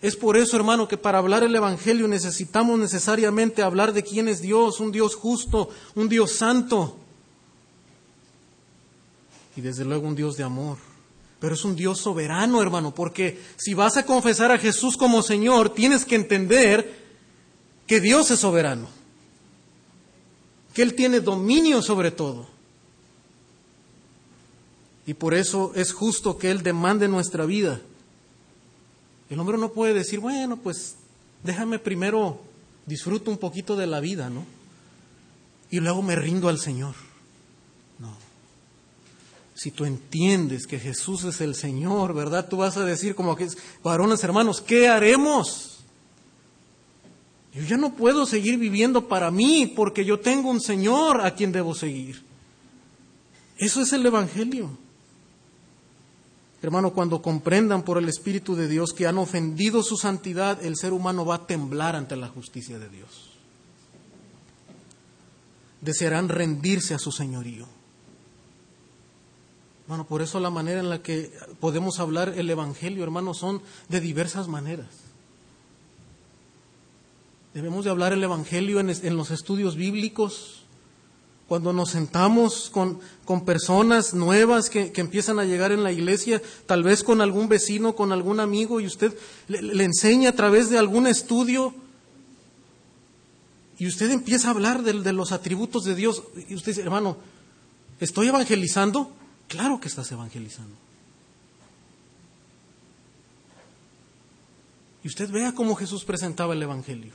Es por eso, hermano, que para hablar el Evangelio necesitamos necesariamente hablar de quién es Dios, un Dios justo, un Dios santo y desde luego un Dios de amor. Pero es un Dios soberano, hermano, porque si vas a confesar a Jesús como Señor, tienes que entender que Dios es soberano, que Él tiene dominio sobre todo. Y por eso es justo que Él demande nuestra vida. El hombre no puede decir, bueno, pues déjame primero disfruto un poquito de la vida, ¿no? Y luego me rindo al Señor. Si tú entiendes que Jesús es el Señor, ¿verdad? Tú vas a decir como que, varones hermanos, ¿qué haremos? Yo ya no puedo seguir viviendo para mí porque yo tengo un Señor a quien debo seguir. Eso es el Evangelio. Hermano, cuando comprendan por el Espíritu de Dios que han ofendido su santidad, el ser humano va a temblar ante la justicia de Dios. Desearán rendirse a su señorío. Bueno, por eso la manera en la que podemos hablar el Evangelio, hermano, son de diversas maneras. Debemos de hablar el Evangelio en, en los estudios bíblicos, cuando nos sentamos con, con personas nuevas que, que, empiezan a llegar en la iglesia, tal vez con algún vecino, con algún amigo, y usted le, le, enseña a través de algún estudio, y usted empieza a hablar de, de, los atributos de Dios, y usted dice, hermano, ¿estoy evangelizando? Claro que estás evangelizando. Y usted vea cómo Jesús presentaba el Evangelio.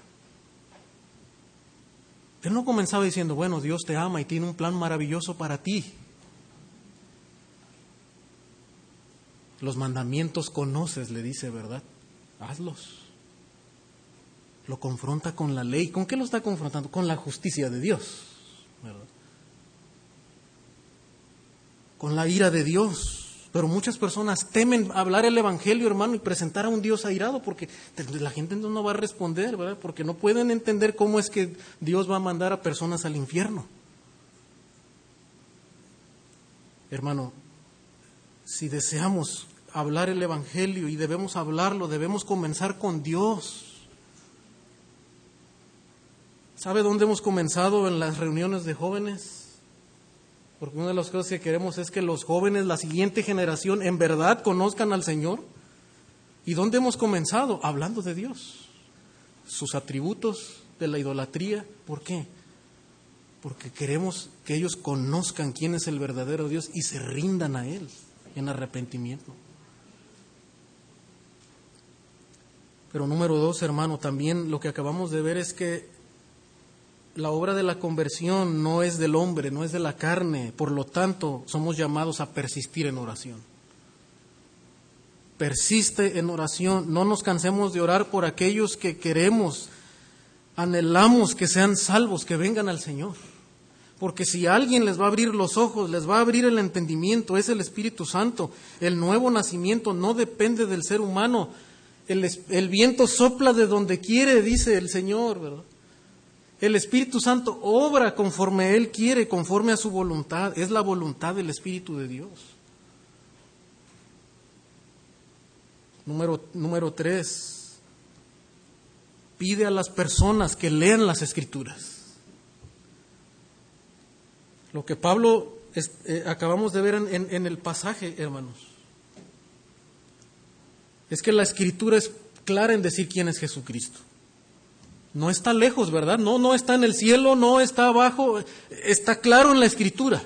Él no comenzaba diciendo, bueno, Dios te ama y tiene un plan maravilloso para ti. Los mandamientos conoces, le dice, ¿verdad? Hazlos. Lo confronta con la ley. ¿Con qué lo está confrontando? Con la justicia de Dios, ¿verdad? Con la ira de Dios. Pero muchas personas temen hablar el Evangelio, hermano, y presentar a un Dios airado, porque la gente no va a responder, ¿verdad? Porque no pueden entender cómo es que Dios va a mandar a personas al infierno. Hermano, si deseamos hablar el Evangelio y debemos hablarlo, debemos comenzar con Dios. ¿Sabe dónde hemos comenzado en las reuniones de jóvenes? Porque una de las cosas que queremos es que los jóvenes, la siguiente generación, en verdad conozcan al Señor. ¿Y dónde hemos comenzado? Hablando de Dios. Sus atributos de la idolatría. ¿Por qué? Porque queremos que ellos conozcan quién es el verdadero Dios y se rindan a Él en arrepentimiento. Pero número dos, hermano, también lo que acabamos de ver es que la obra de la conversión no es del hombre, no es de la carne, por lo tanto somos llamados a persistir en oración. Persiste en oración, no nos cansemos de orar por aquellos que queremos, anhelamos que sean salvos, que vengan al Señor. Porque si alguien les va a abrir los ojos, les va a abrir el entendimiento, es el Espíritu Santo. El nuevo nacimiento no depende del ser humano. El, viento sopla de donde quiere, dice el Señor, ¿verdad? El Espíritu Santo obra conforme Él quiere, conforme a su voluntad. Es la voluntad del Espíritu de Dios. Número, número tres, pide a las personas que lean las escrituras. Lo que Pablo eh, acabamos de ver en el pasaje, hermanos, es que la escritura es clara en decir quién es Jesucristo. No está lejos, ¿verdad? No, no está en el cielo, no está abajo, está claro en la escritura.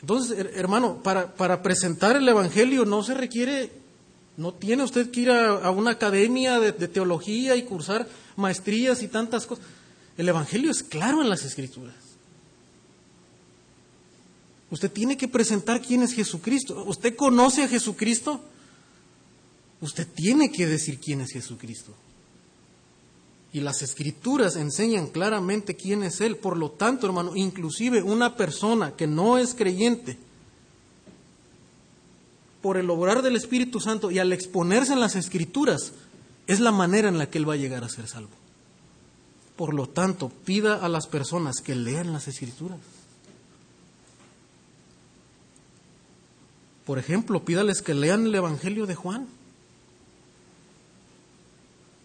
Entonces, hermano, para, presentar el Evangelio no se requiere, no tiene usted que ir a, a una academia de, de teología y cursar maestrías y tantas cosas. El Evangelio es claro en las escrituras. Usted tiene que presentar quién es Jesucristo. ¿Usted conoce a Jesucristo? Usted tiene que decir quién es Jesucristo. Y las escrituras enseñan claramente quién es Él. Por lo tanto, hermano, inclusive una persona que no es creyente por el obrar del Espíritu Santo y al exponerse en las Escrituras, es la manera en la que él va a llegar a ser salvo. Por lo tanto, pida a las personas que lean las Escrituras. Por ejemplo, pídales que lean el Evangelio de Juan.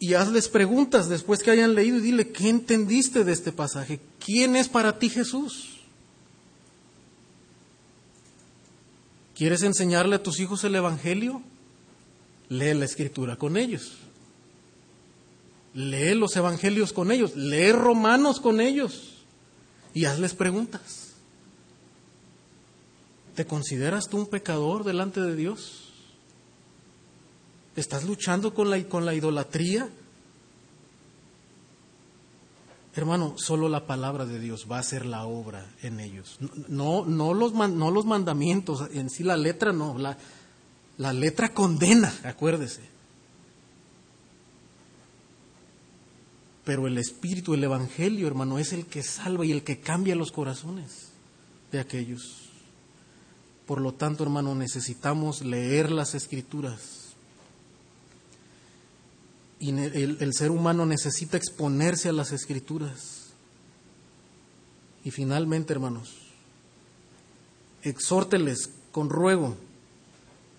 Y hazles preguntas después que hayan leído y dile, ¿qué entendiste de este pasaje? ¿Quién es para ti Jesús? ¿Quieres enseñarle a tus hijos el Evangelio? Lee la escritura con ellos. Lee los Evangelios con ellos. Lee Romanos con ellos. Y hazles preguntas. ¿Te consideras tú un pecador delante de Dios? ¿Estás luchando con la, con la idolatría? Hermano, solo la palabra de Dios va a hacer la obra en ellos. No, no los mandamientos, en sí la letra no, la, la letra condena, acuérdese. Pero el Espíritu, el Evangelio, hermano, es el que salva y el que cambia los corazones de aquellos. Por lo tanto, hermano, necesitamos leer las escrituras. Y el, ser humano necesita exponerse a las escrituras. Y finalmente, hermanos, exhórteles con ruego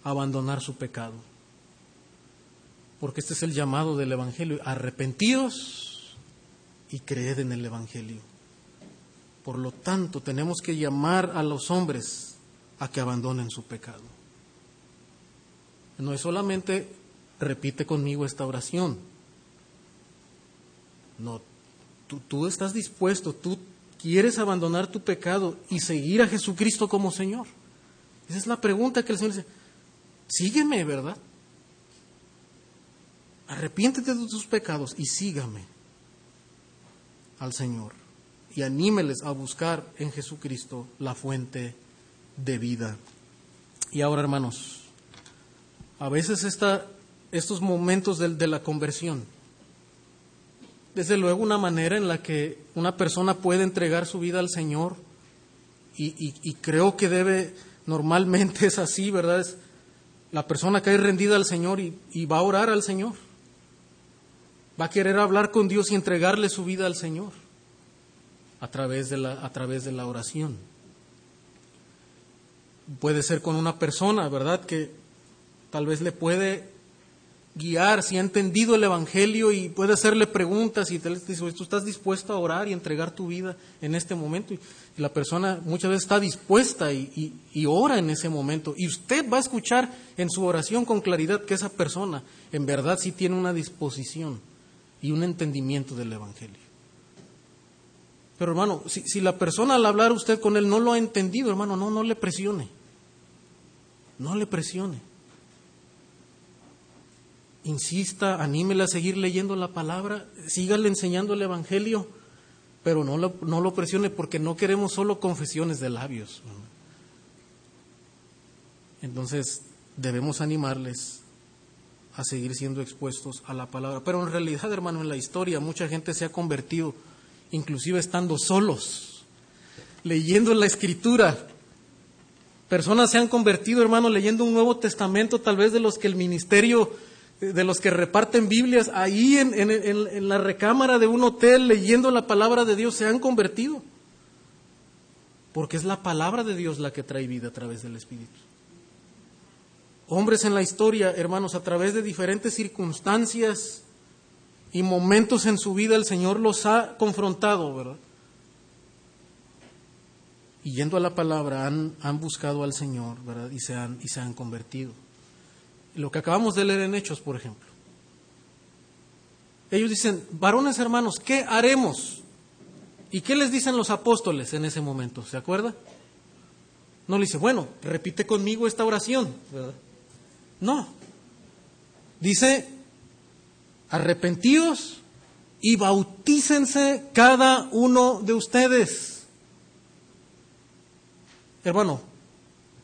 a abandonar su pecado. Porque este es el llamado del Evangelio. Arrepentidos y creed en el Evangelio. Por lo tanto, tenemos que llamar a los hombres a que abandonen su pecado. No es solamente repite conmigo esta oración. No, tú, tú, estás dispuesto, tú quieres abandonar tu pecado y seguir a Jesucristo como Señor. Esa es la pregunta que el Señor dice. Sígueme, ¿verdad? Arrepiéntete de tus pecados y sígame al Señor. Y anímeles a buscar en Jesucristo la fuente de vida. Y ahora, hermanos, a veces estos momentos de, la conversión, desde luego una manera en la que una persona puede entregar su vida al Señor, y, creo que debe, normalmente [LAUGHS] es así, ¿verdad? Es la persona que hay rendida al Señor y, y va a orar al Señor, va a querer hablar con Dios y entregarle su vida al Señor a través de la, a través de la oración puede ser con una persona, ¿verdad? Que tal vez le puede guiar si ha entendido el Evangelio y puede hacerle preguntas y te dice, tú estás dispuesto a orar y entregar tu vida en este momento. Y, la persona muchas veces está dispuesta y, y, ora en ese momento. Y usted va a escuchar en su oración con claridad que esa persona en verdad sí tiene una disposición y un entendimiento del Evangelio. Pero hermano, si, si la persona al hablar usted con él no lo ha entendido, hermano, no, no le presione. No le presione. Insista, anímele a seguir leyendo la palabra, sígale enseñando el Evangelio, pero no lo, no lo presione porque no queremos solo confesiones de labios. Entonces debemos animarles a seguir siendo expuestos a la palabra. Pero en realidad, hermano, en la historia mucha gente se ha convertido, inclusive estando solos, leyendo la escritura, Personas se han convertido, hermano, leyendo un Nuevo Testamento, tal vez de los que el ministerio, de los que reparten Biblias, ahí en, la recámara de un hotel, leyendo la palabra de Dios, se han convertido. Porque es la palabra de Dios la que trae vida a través del Espíritu. Hombres en la historia, hermanos, a través de diferentes circunstancias y momentos en su vida, el Señor los ha confrontado, ¿verdad? y yendo a la palabra han, han buscado al Señor ¿verdad? Y, se han, y se han convertido. Lo que acabamos de leer en Hechos, por ejemplo. Ellos dicen, varones hermanos, ¿qué haremos? ¿Y qué les dicen los apóstoles en ese momento? ¿Se acuerda? No le dice, bueno, repite conmigo esta oración. ¿verdad? No. Dice, arrepentidos y bautícense cada uno de ustedes Hermano,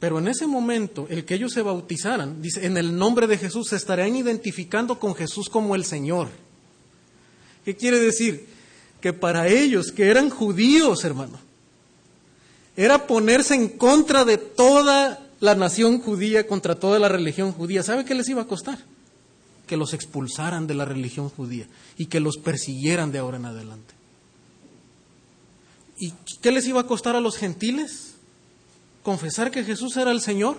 pero en ese momento, el que ellos se bautizaran, dice, en el nombre de Jesús, se estarían identificando con Jesús como el Señor. ¿Qué quiere decir? Que para ellos, que eran judíos, hermano, era ponerse en contra de toda la nación judía contra toda la religión judía, ¿sabe qué les iba a costar? Que los expulsaran de la religión judía y que los persiguieran de ahora en adelante. ¿Y qué les iba a costar a los gentiles? Confesar que Jesús era el Señor.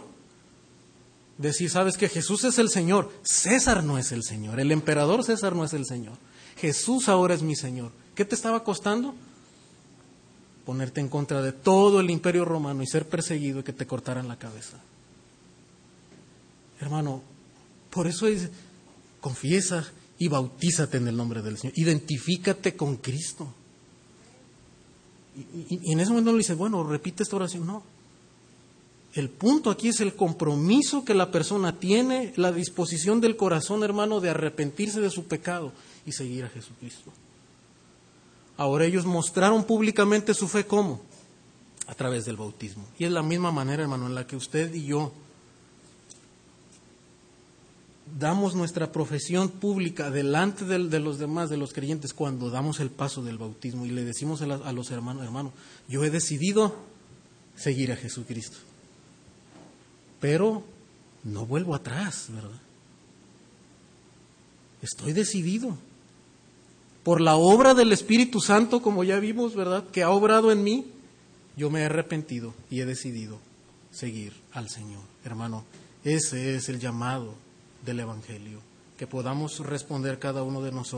Decir, sabes que Jesús es el Señor, César no es el Señor, el emperador César no es el Señor, Jesús ahora es mi Señor. ¿Qué te estaba costando? Ponerte en contra de todo el imperio romano y ser perseguido y que te cortaran la cabeza. Hermano, por eso es, confiesa y bautízate en el nombre del Señor. Identifícate con Cristo. Y, en ese momento le dices, bueno, repite esta oración. No. El punto aquí es el compromiso que la persona tiene, la disposición del corazón, hermano, de arrepentirse de su pecado y seguir a Jesucristo. Ahora ellos mostraron públicamente su fe cómo? A través del bautismo. Y es la misma manera, hermano, en la que usted y yo damos nuestra profesión pública delante de, los demás, de los creyentes, cuando damos el paso del bautismo y le decimos a, los hermanos, hermano, yo he decidido seguir a Jesucristo. Pero no vuelvo atrás, ¿verdad? Estoy decidido. Por la obra del Espíritu Santo, como ya vimos, ¿verdad? Que ha obrado en mí, yo me he arrepentido y he decidido seguir al Señor. Hermano, ese es el llamado del Evangelio, que podamos responder cada uno de nosotros.